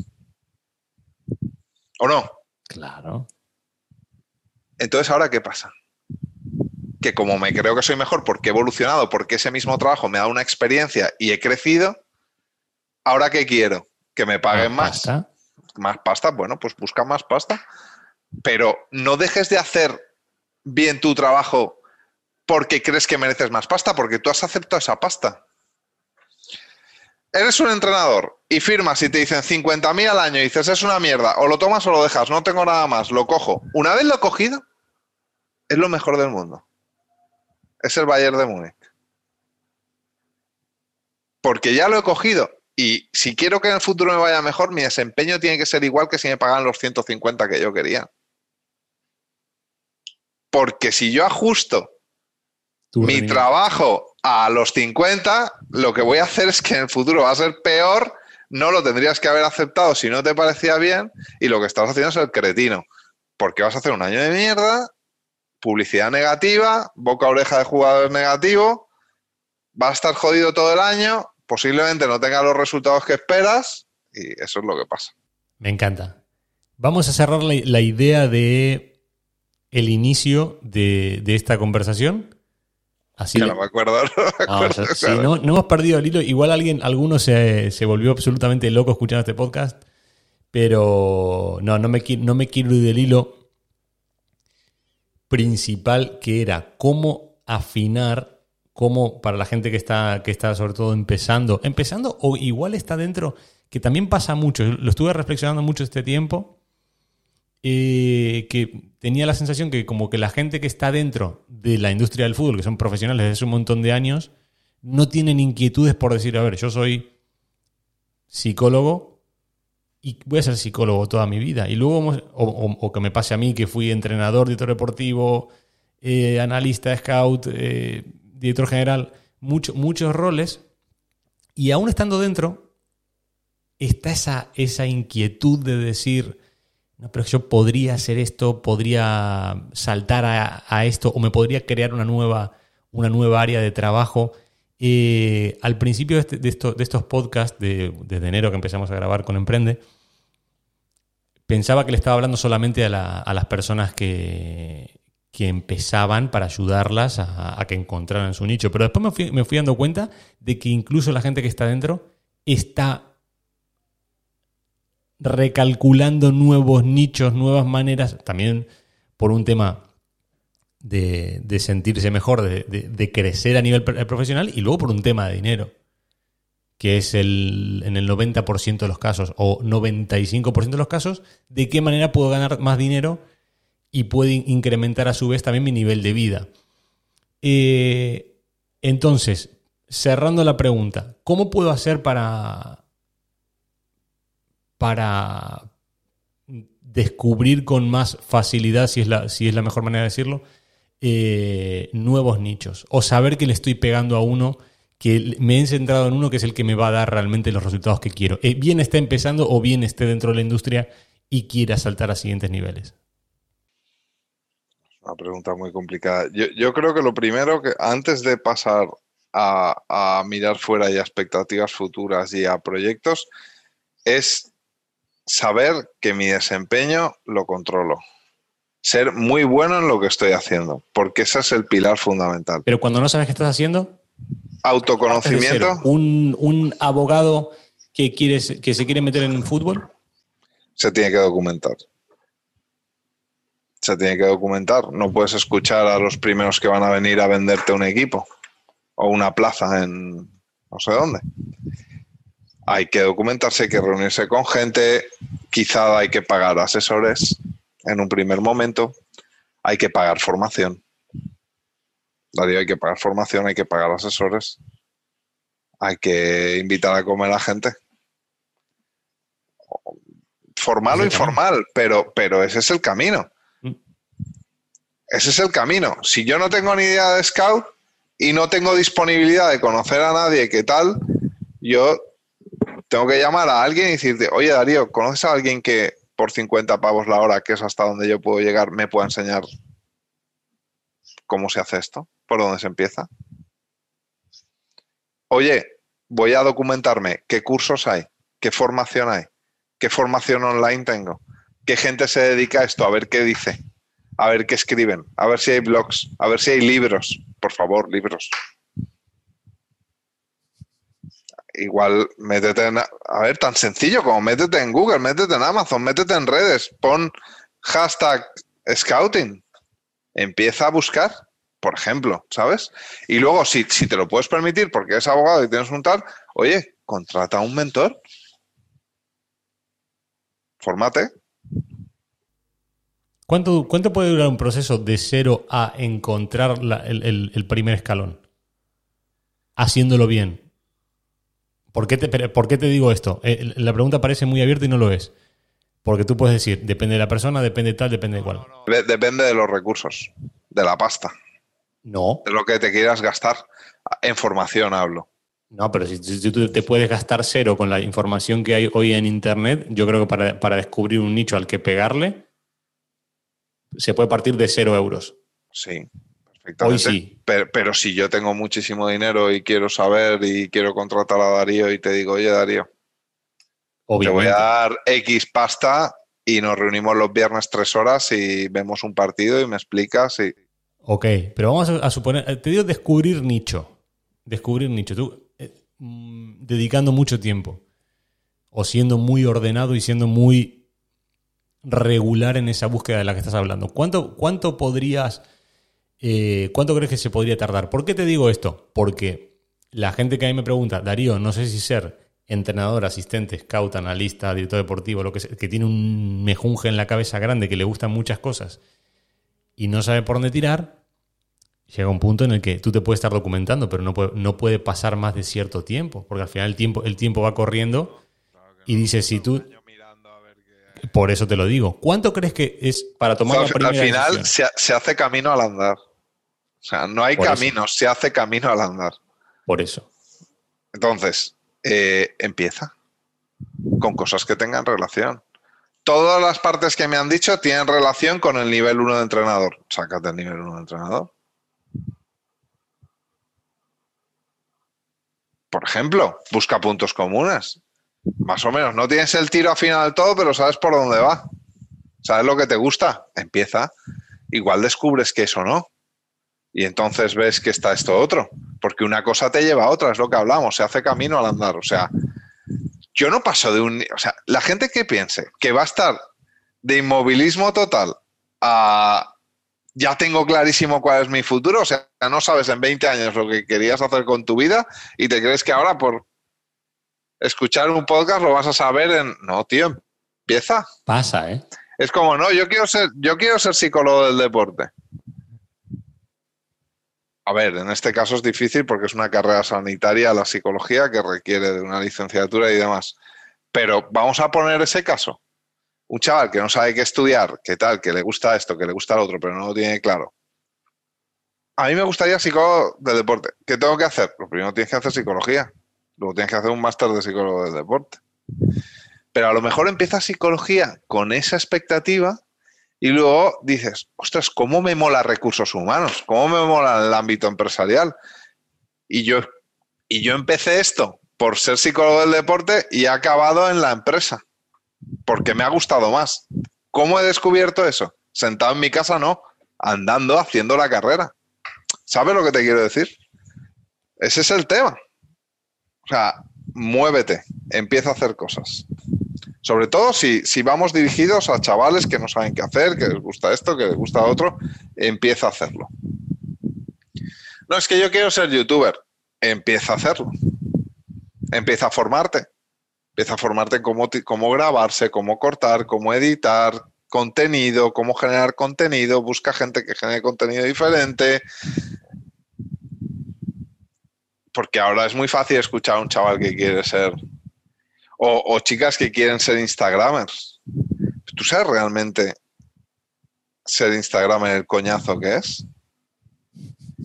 ¿O no? Claro. Entonces, ¿ahora qué pasa? Que como me creo que soy mejor porque he evolucionado, porque ese mismo trabajo me da una experiencia y he crecido, ¿ahora qué quiero? Que me paguen más. Más pasta, bueno, pues busca más pasta. Pero no dejes de hacer bien tu trabajo porque crees que mereces más pasta, porque tú has aceptado esa pasta. Eres un entrenador y firmas y te dicen 50.000 al año y dices es una mierda, o lo tomas o lo dejas, no tengo nada más, lo cojo. Una vez lo he cogido, es lo mejor del mundo. Es el Bayern de Múnich. Porque ya lo he cogido y si quiero que en el futuro me vaya mejor, mi desempeño tiene que ser igual que si me pagan los 150 que yo quería. Porque si yo ajusto mi trabajo a los 50, lo que voy a hacer es que en el futuro va a ser peor, no lo tendrías que haber aceptado si no te parecía bien y lo que estás haciendo es el cretino, porque vas a hacer un año de mierda, publicidad negativa, boca oreja de jugadores negativo, va a estar jodido todo el año, posiblemente no tenga los resultados que esperas y eso es lo que pasa. Me encanta. Vamos a cerrar la, idea de el inicio de, de esta conversación Así no me acuerdo. No, no, hemos perdido el hilo. Igual alguien, alguno se, volvió absolutamente loco escuchando este podcast. Pero no, no me, no me quiero ir del hilo principal que era cómo afinar, cómo para la gente que está, que está sobre todo empezando, empezando o igual está dentro, que también pasa mucho, lo estuve reflexionando mucho este tiempo, eh, que tenía la sensación que como que la gente que está dentro de la industria del fútbol, que son profesionales desde hace un montón de años, no tienen inquietudes por decir, a ver, yo soy psicólogo y voy a ser psicólogo toda mi vida. Y luego, o, que me pase a mí que fui entrenador, director deportivo, eh, analista, scout, eh, director general, muchos roles, y aún estando dentro, está esa, esa inquietud de decir, no, pero yo podría hacer esto, podría saltar a, esto o me podría crear una nueva, una nueva área de trabajo. Eh, al principio de, este, de, estos podcasts, de, desde enero que empezamos a grabar con Emprende, pensaba que le estaba hablando solamente a, las personas que, que, empezaban para ayudarlas a, que encontraran su nicho. Pero después me fui, dando cuenta de que incluso la gente que está dentro está recalculando nuevos nichos, nuevas maneras, también por un tema de, sentirse mejor, de, crecer a nivel profesional y luego por un tema de dinero, que es el, en el 90% de los casos o 95% de los casos, de qué manera puedo ganar más dinero y puede incrementar a su vez también mi nivel de vida. Eh, entonces, cerrando la pregunta, ¿cómo puedo hacer para para descubrir con más facilidad, si es la, si es la mejor manera de decirlo, eh, nuevos nichos. O saber que le estoy pegando a uno, que me he centrado en uno que es el que me va a dar realmente los resultados que quiero. Eh, bien esté empezando o bien esté dentro de la industria y quiera saltar a siguientes niveles. Una pregunta muy complicada. Yo, creo que lo primero que antes de pasar a, a mirar fuera y a expectativas futuras y a proyectos es saber que mi desempeño lo controlo. ser muy bueno en lo que estoy haciendo, porque ese es el pilar fundamental. Pero cuando no sabes qué estás haciendo, autoconocimiento. Un, un, abogado que, quiere, que se quiere meter en el fútbol. Se tiene que documentar. Se tiene que documentar. No puedes escuchar a los primeros que van a venir a venderte un equipo o una plaza en no sé dónde. Hay que documentarse, hay que reunirse con gente, quizá hay que pagar asesores en un primer momento, hay que pagar formación. Darío, hay que pagar formación, hay que pagar asesores, hay que invitar a comer a gente. Formal o informal, pero, pero ese es el camino. Ese es el camino. Si yo no tengo ni idea de scout y no tengo disponibilidad de conocer a nadie, ¿qué tal? Yo tengo que llamar a alguien y decirte, oye Darío, ¿conoces a alguien que por 50 pavos la hora, que es hasta donde yo puedo llegar, me pueda enseñar cómo se hace esto? ¿Por dónde se empieza? Oye, voy a documentarme qué cursos hay, qué formación hay, qué formación online tengo, qué gente se dedica a esto, a ver qué dice, a ver qué escriben, a ver si hay blogs, a ver si hay libros, por favor, libros. Igual métete en, a ver, tan sencillo como métete en Google, métete en Amazon, métete en redes, pon hashtag scouting, empieza a buscar por ejemplo, ¿sabes? Y luego, si, si te lo puedes permitir porque eres abogado y tienes un tal, oye, contrata a un mentor. Formate. ¿Cuánto, ¿Cuánto puede durar un proceso de cero a encontrar el, primer escalón? Haciéndolo bien. ¿Por qué, te, ¿Por qué te digo esto? Eh, la pregunta parece muy abierta y no lo es. Porque tú puedes decir, depende de la persona, depende de tal, depende de cuál. Depende de los recursos, de la pasta. No. De lo que te quieras gastar. En formación hablo. No, pero si, tú te puedes gastar cero con la información que hay hoy en Internet, yo creo que para, descubrir un nicho al que pegarle, se puede partir de cero euros. Sí, perfectamente. Hoy sí. Pero, si yo tengo muchísimo dinero y quiero saber y quiero contratar a Darío y te digo, oye Darío, te voy a dar X pasta y nos reunimos los viernes tres horas y vemos un partido y me explicas y Ok, pero vamos a, suponer, eh, te digo descubrir nicho. Descubrir nicho. Tú eh, mm, dedicando mucho tiempo. O siendo muy ordenado y siendo muy regular en esa búsqueda de la que estás hablando. ¿Cuánto, cuánto podrías, eh, cuánto crees que se podría tardar? ¿Por qué te digo esto? Porque la gente que a mí me pregunta, Darío, no sé si ser entrenador, asistente, scout, analista, director deportivo, lo que sea, que tiene un mejunje en la cabeza grande, que le gustan muchas cosas y no sabe por dónde tirar, llega un punto en el que tú te puedes estar documentando, pero no puede, no puede pasar más de cierto tiempo, porque al final el tiempo, el tiempo va corriendo y dices, si tú... Por eso te lo digo. ¿Cuánto crees que es para tomar la primera Al final se, hace camino al andar. O sea, no hay camino, se hace camino al andar. Por eso. Entonces, eh, empieza con cosas que tengan relación todas las partes que me han dicho tienen relación con el nivel 1 de entrenador. Sácate el nivel 1 de entrenador. Por ejemplo, busca puntos comunes. Más o menos, no tienes el tiro al final todo, pero sabes por dónde va. ¿Sabes lo que te gusta? Empieza. Igual descubres que eso no. Y entonces ves que está esto otro. Porque una cosa te lleva a otra, es lo que hablamos. Se hace camino al andar. O sea, yo no paso de un... O sea, la gente que piense que va a estar de inmovilismo total a... Ya tengo clarísimo cuál es mi futuro, o sea, no sabes en 20 años lo que querías hacer con tu vida y te crees que ahora por escuchar un podcast lo vas a saber en... No, tío, empieza. Pasa, ¿eh? Es como, no, yo quiero ser, yo quiero ser psicólogo del deporte. A ver, en este caso es difícil porque es una carrera sanitaria, la psicología, que requiere de una licenciatura y demás. Pero vamos a poner ese caso. Un chaval que no sabe qué estudiar, qué tal, que le gusta esto, que le gusta lo otro, pero no lo tiene claro. A mí me gustaría psicólogo del deporte. ¿Qué tengo que hacer? Lo primero tienes que hacer psicología. Luego tienes que hacer un máster de psicólogo del deporte. Pero a lo mejor empieza psicología con esa expectativa y luego dices, ostras, ¿cómo me mola recursos humanos? ¿Cómo me mola el ámbito empresarial? Y yo, y yo empecé esto por ser psicólogo del deporte y he acabado en la empresa, porque me ha gustado más. ¿Cómo he descubierto eso? Sentado en mi casa, no. Andando, haciendo la carrera. ¿Sabes lo que te quiero decir? Ese es el tema. O sea, muévete, empieza a hacer cosas. Sobre todo si, si, vamos dirigidos a chavales que no saben qué hacer, que les gusta esto, que les gusta otro, empieza a hacerlo. No, es que yo quiero ser youtuber. Empieza a hacerlo. Empieza a formarte. Empieza a formarte cómo, cómo grabarse, cómo cortar, cómo editar contenido, cómo generar contenido. Busca gente que genere contenido diferente. Porque ahora es muy fácil escuchar a un chaval que quiere ser o, chicas que quieren ser Instagramers. ¿Tú sabes realmente ser Instagramer el coñazo que es?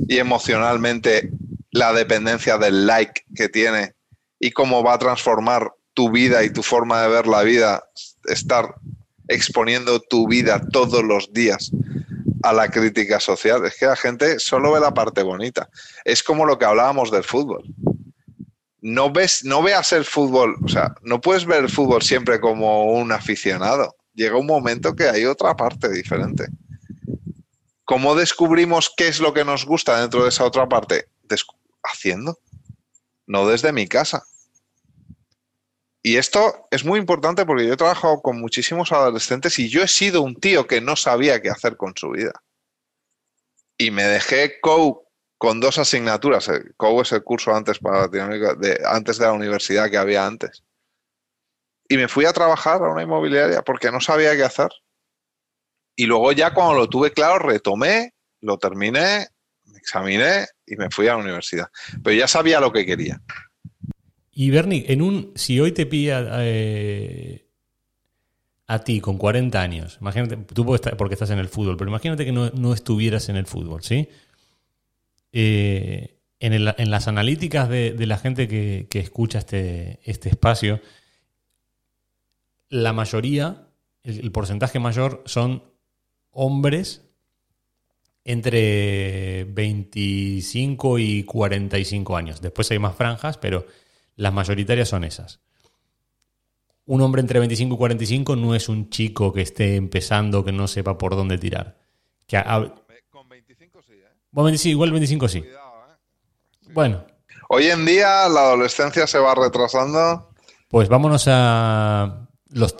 Y emocionalmente la dependencia del like que tiene y cómo va a transformar tu vida y tu forma de ver la vida, estar exponiendo tu vida todos los días a la crítica social. Es que la gente solo ve la parte bonita. Es como lo que hablábamos del fútbol no ves, no veas el fútbol, o sea, no puedes ver el fútbol siempre como un aficionado. Llega un momento que hay otra parte diferente. ¿Cómo descubrimos qué es lo que nos gusta dentro de esa otra parte? haciendo, no desde mi casa. Y esto es muy importante porque yo he trabajado con muchísimos adolescentes y yo he sido un tío que no sabía qué hacer con su vida. Y me dejé co con dos asignaturas. COU es el curso antes para de, antes de la universidad que había antes. Y me fui a trabajar a una inmobiliaria porque no sabía qué hacer. Y luego ya cuando lo tuve claro, retomé, lo terminé, me examiné y me fui a la universidad. Pero ya sabía lo que quería. Y Bernie, en un, si hoy te pilla eh, a ti con 40 años, imagínate, tú porque estás en el fútbol, pero imagínate que no, no estuvieras en el fútbol, ¿sí? Eh, en, las analíticas de, la gente que, escucha este, este, espacio, la mayoría, el, porcentaje mayor son hombres entre 25 y 45 años. Después hay más franjas, pero las mayoritarias son esas. Un hombre entre 25 y 45 no es un chico que esté empezando, que no sepa por dónde tirar. Que bueno, sí, igual 25 sí. ¿eh? Bueno. Hoy en día la adolescencia se va retrasando. Pues vámonos a los,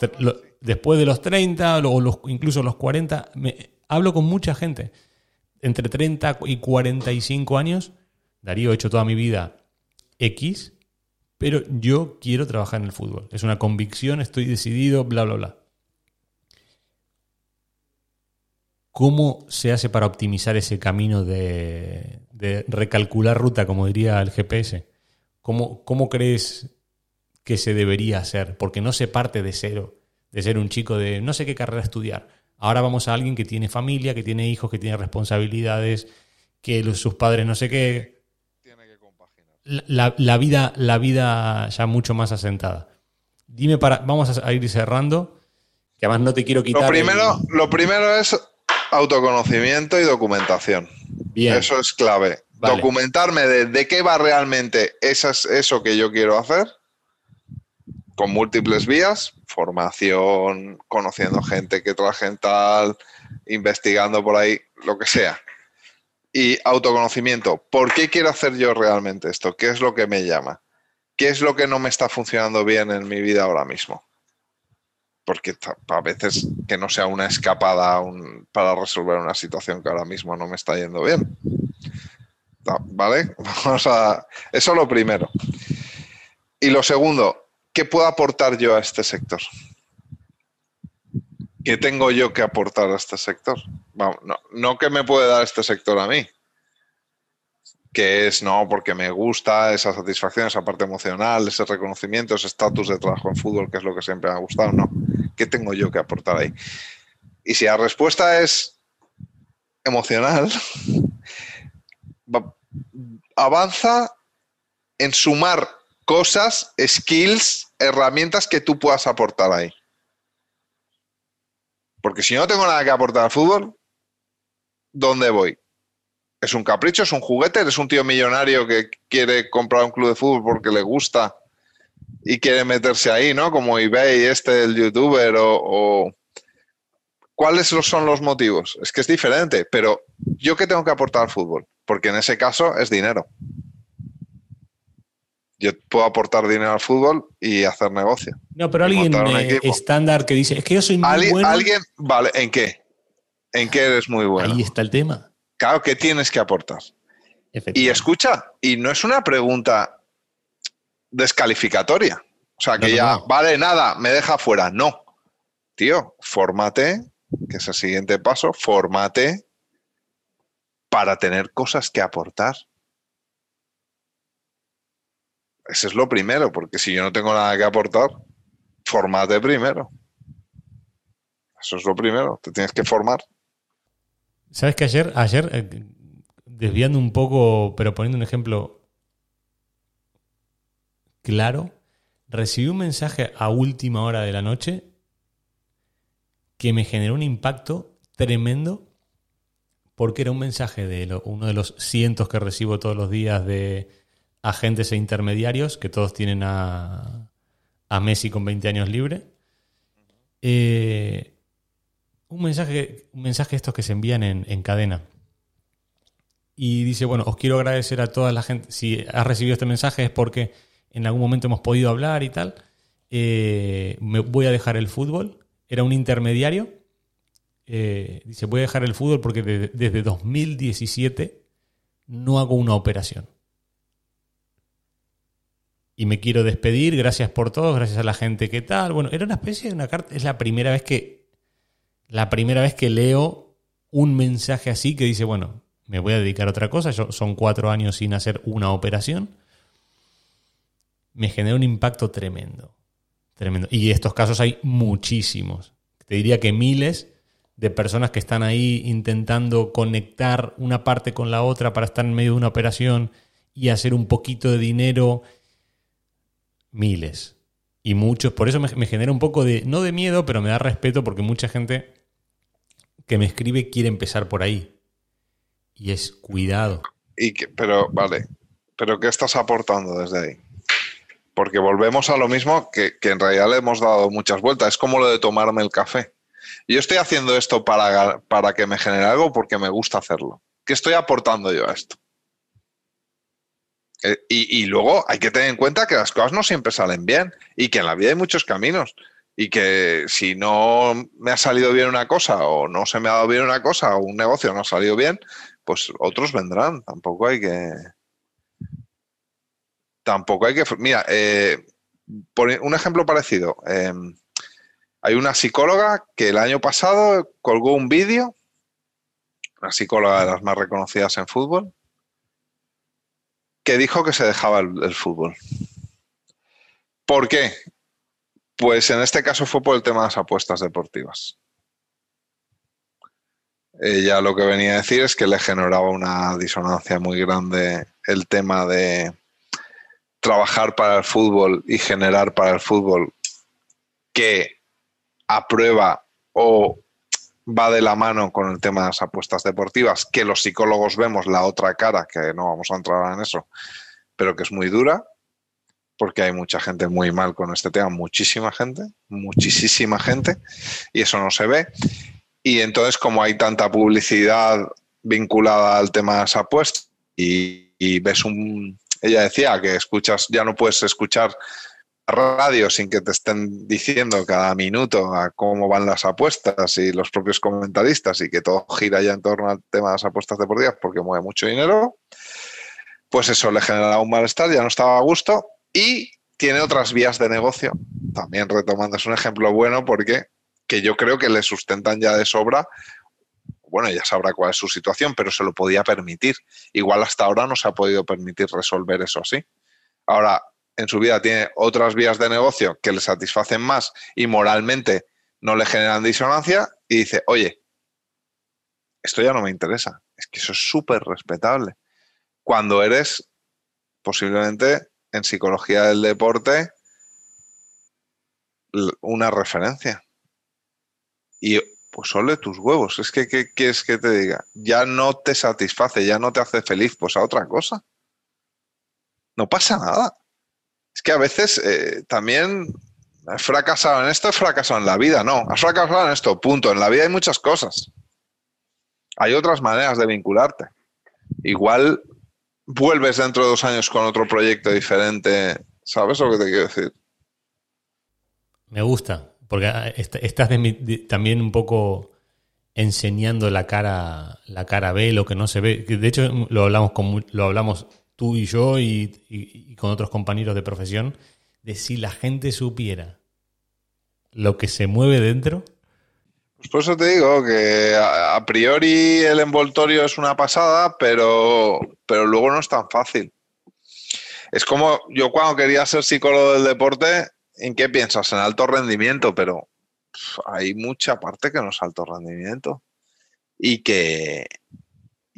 después de los 30 o los, incluso los 40. Me, hablo con mucha gente. Entre 30 y 45 años. Darío, he hecho toda mi vida X, pero yo quiero trabajar en el fútbol. Es una convicción, estoy decidido, bla, bla, bla. ¿Cómo se hace para optimizar ese camino de, recalcular ruta, como diría el GPS? ¿Cómo, ¿Cómo, crees que se debería hacer? Porque no se parte de cero, de ser un chico de no sé qué carrera estudiar. Ahora vamos a alguien que tiene familia, que tiene hijos, que tiene responsabilidades, que sus padres no sé qué. Compaginar. La, vida, la vida ya mucho más asentada. Dime para, vamos a ir cerrando, que además no te quiero quitar. Lo primero, lo primero es Autoconocimiento y documentación. Bien. Eso es clave. Documentarme de, de, qué va realmente eso, eso que yo quiero hacer con múltiples vías, formación, conociendo gente que trabaja en tal, investigando por ahí, lo que sea. Y autoconocimiento. ¿Por qué quiero hacer yo realmente esto? ¿Qué es lo que me llama? ¿Qué es lo que no me está funcionando bien en mi vida ahora mismo? porque a veces que no sea una escapada para resolver una situación que ahora mismo no me está yendo bien. ¿Vale? Vamos a. Eso lo primero. Y lo segundo, ¿qué puedo aportar yo a este sector? ¿Qué tengo yo que aportar a este sector? no, no que me puede dar este sector a mí, que es, no, porque me gusta esa satisfacción, esa parte emocional, ese reconocimiento, ese estatus de trabajo en fútbol, que es lo que siempre me ha gustado, no. ¿Qué tengo yo que aportar ahí? Y si la respuesta es emocional, avanza en sumar cosas, skills, herramientas que tú puedas aportar ahí. Porque si no tengo nada que aportar al fútbol, ¿dónde voy? ¿Es un capricho? ¿Es un juguete? ¿Eres un tío millonario que quiere comprar un club de fútbol porque le gusta y quiere meterse ahí, ¿no? Como eBay, este, el youtuber o, ¿Cuáles son los motivos? Es que es diferente, pero ¿yo qué tengo que aportar al fútbol? Porque en ese caso es dinero. Yo puedo aportar dinero al fútbol y hacer negocio. No, pero alguien eh, estándar que dice, es que yo soy muy bueno. Alguien, vale, ¿en qué? ¿En qué eres muy bueno? Ahí está el tema. Claro, ¿qué tienes que aportar? Y escucha, y no es una pregunta descalificatoria. O sea, que ya, vale, nada, me deja fuera. No. Tío, fórmate, que es el siguiente paso, fórmate para tener cosas que aportar. Ese es lo primero, porque si yo no tengo nada que aportar, formate primero. Eso es lo primero, te tienes que formar. ¿Sabes que ayer, ayer, eh, desviando un poco, pero poniendo un ejemplo claro, recibí un mensaje a última hora de la noche que me generó un impacto tremendo porque era un mensaje de uno de los cientos que recibo todos los días de agentes e intermediarios, que todos tienen a, a Messi con 20 años libre. Eh, un mensaje, un mensaje de estos que se envían en, cadena. Y dice, bueno, os quiero agradecer a toda la gente. Si has recibido este mensaje es porque en algún momento hemos podido hablar y tal. Eh, me voy a dejar el fútbol. Era un intermediario. Eh, dice, voy a dejar el fútbol porque desde 2017 no hago una operación. Y me quiero despedir, gracias por todo, gracias a la gente que tal. Bueno, era una especie de una carta, es la primera vez que la primera vez que leo un mensaje así que dice, bueno, me voy a dedicar a otra cosa, Yo, son cuatro años sin hacer una operación, me genera un impacto tremendo. Tremendo. Y estos casos hay muchísimos. Te diría que miles de personas que están ahí intentando conectar una parte con la otra para estar en medio de una operación y hacer un poquito de dinero. Miles. Y muchos. Por eso me, me genera un poco de, no de miedo, pero me da respeto porque mucha gente que me escribe quiere empezar por ahí. Y es cuidado. Y pero, vale, pero ¿qué estás aportando desde ahí? Porque volvemos a lo mismo que, en realidad le hemos dado muchas vueltas. Es como lo de tomarme el café. Yo estoy haciendo esto para, para que me genere algo porque me gusta hacerlo. ¿Qué estoy aportando yo a esto? Eh, y, luego hay que tener en cuenta que las cosas no siempre salen bien y que en la vida hay muchos caminos y que si no me ha salido bien una cosa o no se me ha dado bien una cosa o un negocio no ha salido bien, pues otros vendrán. Tampoco hay que... Tampoco hay que... Mira, eh, por un ejemplo parecido. Em, hay una psicóloga que el año pasado colgó un vídeo, una psicóloga de las más reconocidas en fútbol, que dijo que se dejaba el fútbol. ¿Por qué? Pues en este caso fue por el tema de las apuestas deportivas. Ella lo que venía a decir es que le generaba una disonancia muy grande el tema de trabajar para el fútbol y generar para el fútbol que aprueba o va de la mano con el tema de las apuestas deportivas, que los psicólogos vemos la otra cara, que no vamos a entrar en eso, pero que es muy dura, porque hay mucha gente muy mal con este tema, muchísima gente, muchísima gente, y eso no se ve. Y entonces, como hay tanta publicidad vinculada al tema de las apuestas, y, ves un. Ella decía que escuchas, ya no puedes escuchar radio sin que te estén diciendo cada minuto a cómo van las apuestas y los propios comentaristas y que todo gira ya en torno al tema de las apuestas deportivas porque mueve mucho dinero, pues eso le generaba un malestar, ya no estaba a gusto y tiene otras vías de negocio, también retomando, es un ejemplo bueno porque que yo creo que le sustentan ya de sobra. Bueno, ya sabrá cuál es su situación, pero se lo podía permitir. Igual hasta ahora no se ha podido permitir resolver eso así. Ahora, en su vida tiene otras vías de negocio que le satisfacen más y moralmente no le generan disonancia y dice, oye, esto ya no me interesa. Es que eso es súper respetable. Cuando eres posiblemente en psicología del deporte una referencia. Y pues ole tus huevos. Es que, ¿qué quieres que te diga? Ya no te satisface, ya no te hace feliz, pues a otra cosa. No pasa nada. Es que a veces eh, también he fracasado en esto, he fracasado en la vida. No, has fracasado en esto, punto. En la vida hay muchas cosas. Hay otras maneras de vincularte. Igual vuelves dentro de dos años con otro proyecto diferente. ¿Sabes lo que te quiero decir? Me gusta, porque ah, estás también un poco enseñando la cara, la cara B, lo que no se ve. De hecho, lo hablamos, con, lo hablamos tú y yo y con otros compañeros de profesión, de si la gente supiera lo que se mueve dentro. Pues por eso te digo que a, priori el envoltorio es una pasada, pero, pero luego no es tan fácil. Es como yo cuando quería ser psicólogo del deporte, ¿en qué piensas? En alto rendimiento, pero hay mucha parte que no es alto rendimiento. Y que,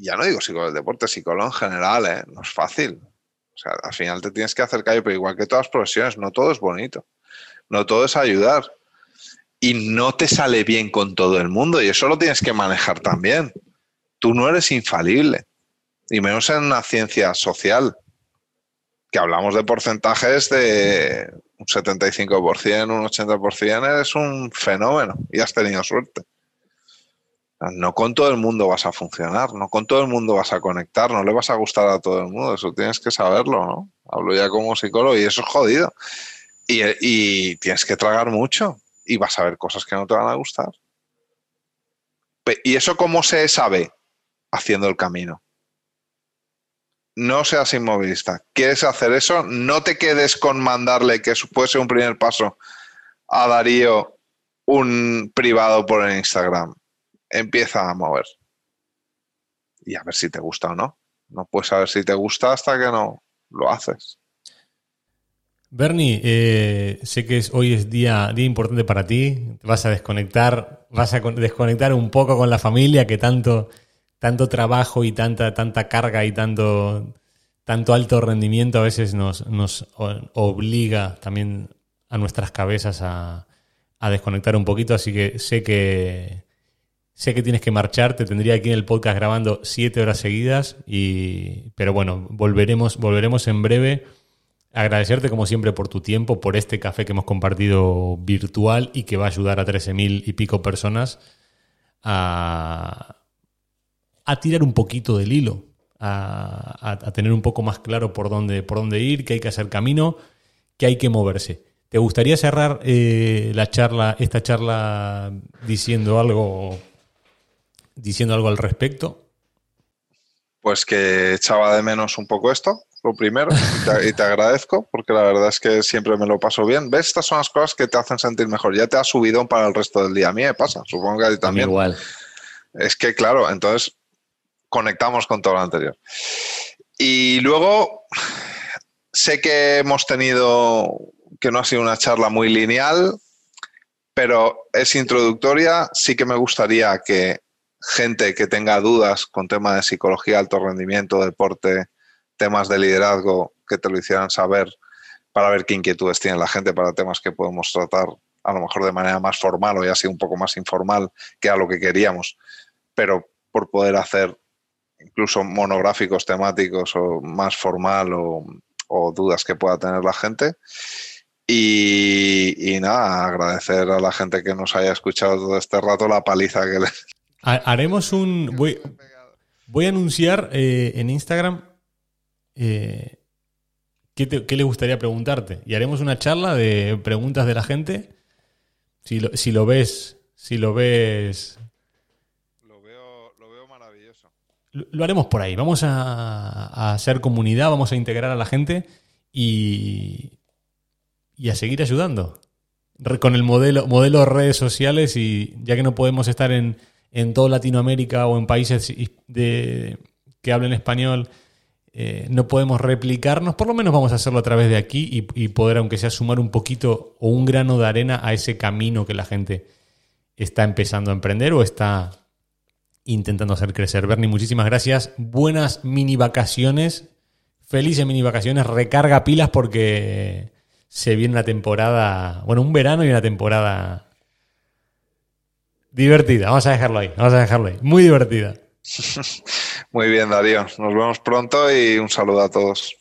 ya no digo psicólogo del deporte, psicólogo en general, ¿eh? no es fácil. O sea, al final te tienes que acercar, pero igual que todas las profesiones, no todo es bonito. No todo es ayudar y no te sale bien con todo el mundo y eso lo tienes que manejar también. Tú no eres infalible, y menos en una ciencia social, que hablamos de porcentajes de un 75%, un 80%, eres un fenómeno y has tenido suerte. No con todo el mundo vas a funcionar, no con todo el mundo vas a conectar, no le vas a gustar a todo el mundo, eso tienes que saberlo, ¿no? Hablo ya como psicólogo y eso es jodido. Y, tienes que tragar mucho, y vas a ver cosas que no te van a gustar. ¿Y eso cómo se sabe? Haciendo el camino. No seas inmovilista. ¿Quieres hacer eso? No te quedes con mandarle, que puede ser un primer paso, a Darío un privado por el Instagram. Empieza a mover. Y a ver si te gusta o no. No puedes saber si te gusta hasta que no lo haces. Bernie, eh, sé que hoy es día, día importante para ti. Vas a desconectar, vas a desconectar un poco con la familia que tanto, tanto trabajo y tanta, tanta carga y tanto, tanto alto rendimiento a veces nos, nos obliga también a nuestras cabezas a, a, desconectar un poquito. Así que sé que sé que tienes que marchar. Te tendría aquí en el podcast grabando siete horas seguidas. Y, pero bueno, volveremos, volveremos en breve Agradecerte como siempre por tu tiempo, por este café que hemos compartido virtual y que va a ayudar a 13.000 y pico personas a, tirar un poquito del hilo, a, tener un poco más claro por dónde, por dónde ir, que hay que hacer camino, que hay que moverse. ¿Te gustaría cerrar eh, la charla, esta charla diciendo algo, diciendo algo al respecto? Pues que echaba de menos un poco esto, lo primero, y te, agradezco, porque la verdad es que siempre me lo paso bien. ¿Ves? Estas son las cosas que te hacen sentir mejor. Ya te has subido para el resto del día. A mí me pasa, supongo que a ti también. igual. Es que, claro, entonces conectamos con todo lo anterior. Y luego, sé que hemos tenido, que no ha sido una charla muy lineal, pero es introductoria. Sí que me gustaría que gente que tenga dudas con temas de psicología, alto rendimiento, deporte, temas de liderazgo que te lo hicieran saber para ver qué inquietudes tiene la gente para temas que podemos tratar a lo mejor de manera más formal o ya así un poco más informal que a lo que queríamos, pero por poder hacer incluso monográficos temáticos o más formal o, dudas que pueda tener la gente. Y, nada, agradecer a la gente que nos haya escuchado todo este rato la paliza que le... Haremos un... Voy, voy a anunciar eh, en Instagram eh, ¿qué, le gustaría preguntarte? Y haremos una charla de preguntas de la gente. Si lo, si lo ves, si lo ves. Lo veo, lo veo maravilloso. Lo, haremos por ahí. Vamos a, hacer comunidad, vamos a integrar a la gente y, y a seguir ayudando. Con el modelo, modelo de redes sociales y ya que no podemos estar en, en toda Latinoamérica o en países de, que hablen español eh, no podemos replicarnos, por lo menos vamos a hacerlo a través de aquí y, poder, aunque sea, sumar un poquito o un grano de arena a ese camino que la gente está empezando a emprender o está intentando hacer crecer. Bernie, muchísimas gracias. Buenas mini vacaciones. Felices mini vacaciones. Recarga pilas porque se viene una temporada, bueno, un verano y una temporada divertida. Vamos a dejarlo ahí. Vamos a dejarlo ahí. Muy divertida. Muy bien, Darío. Nos vemos pronto y un saludo a todos.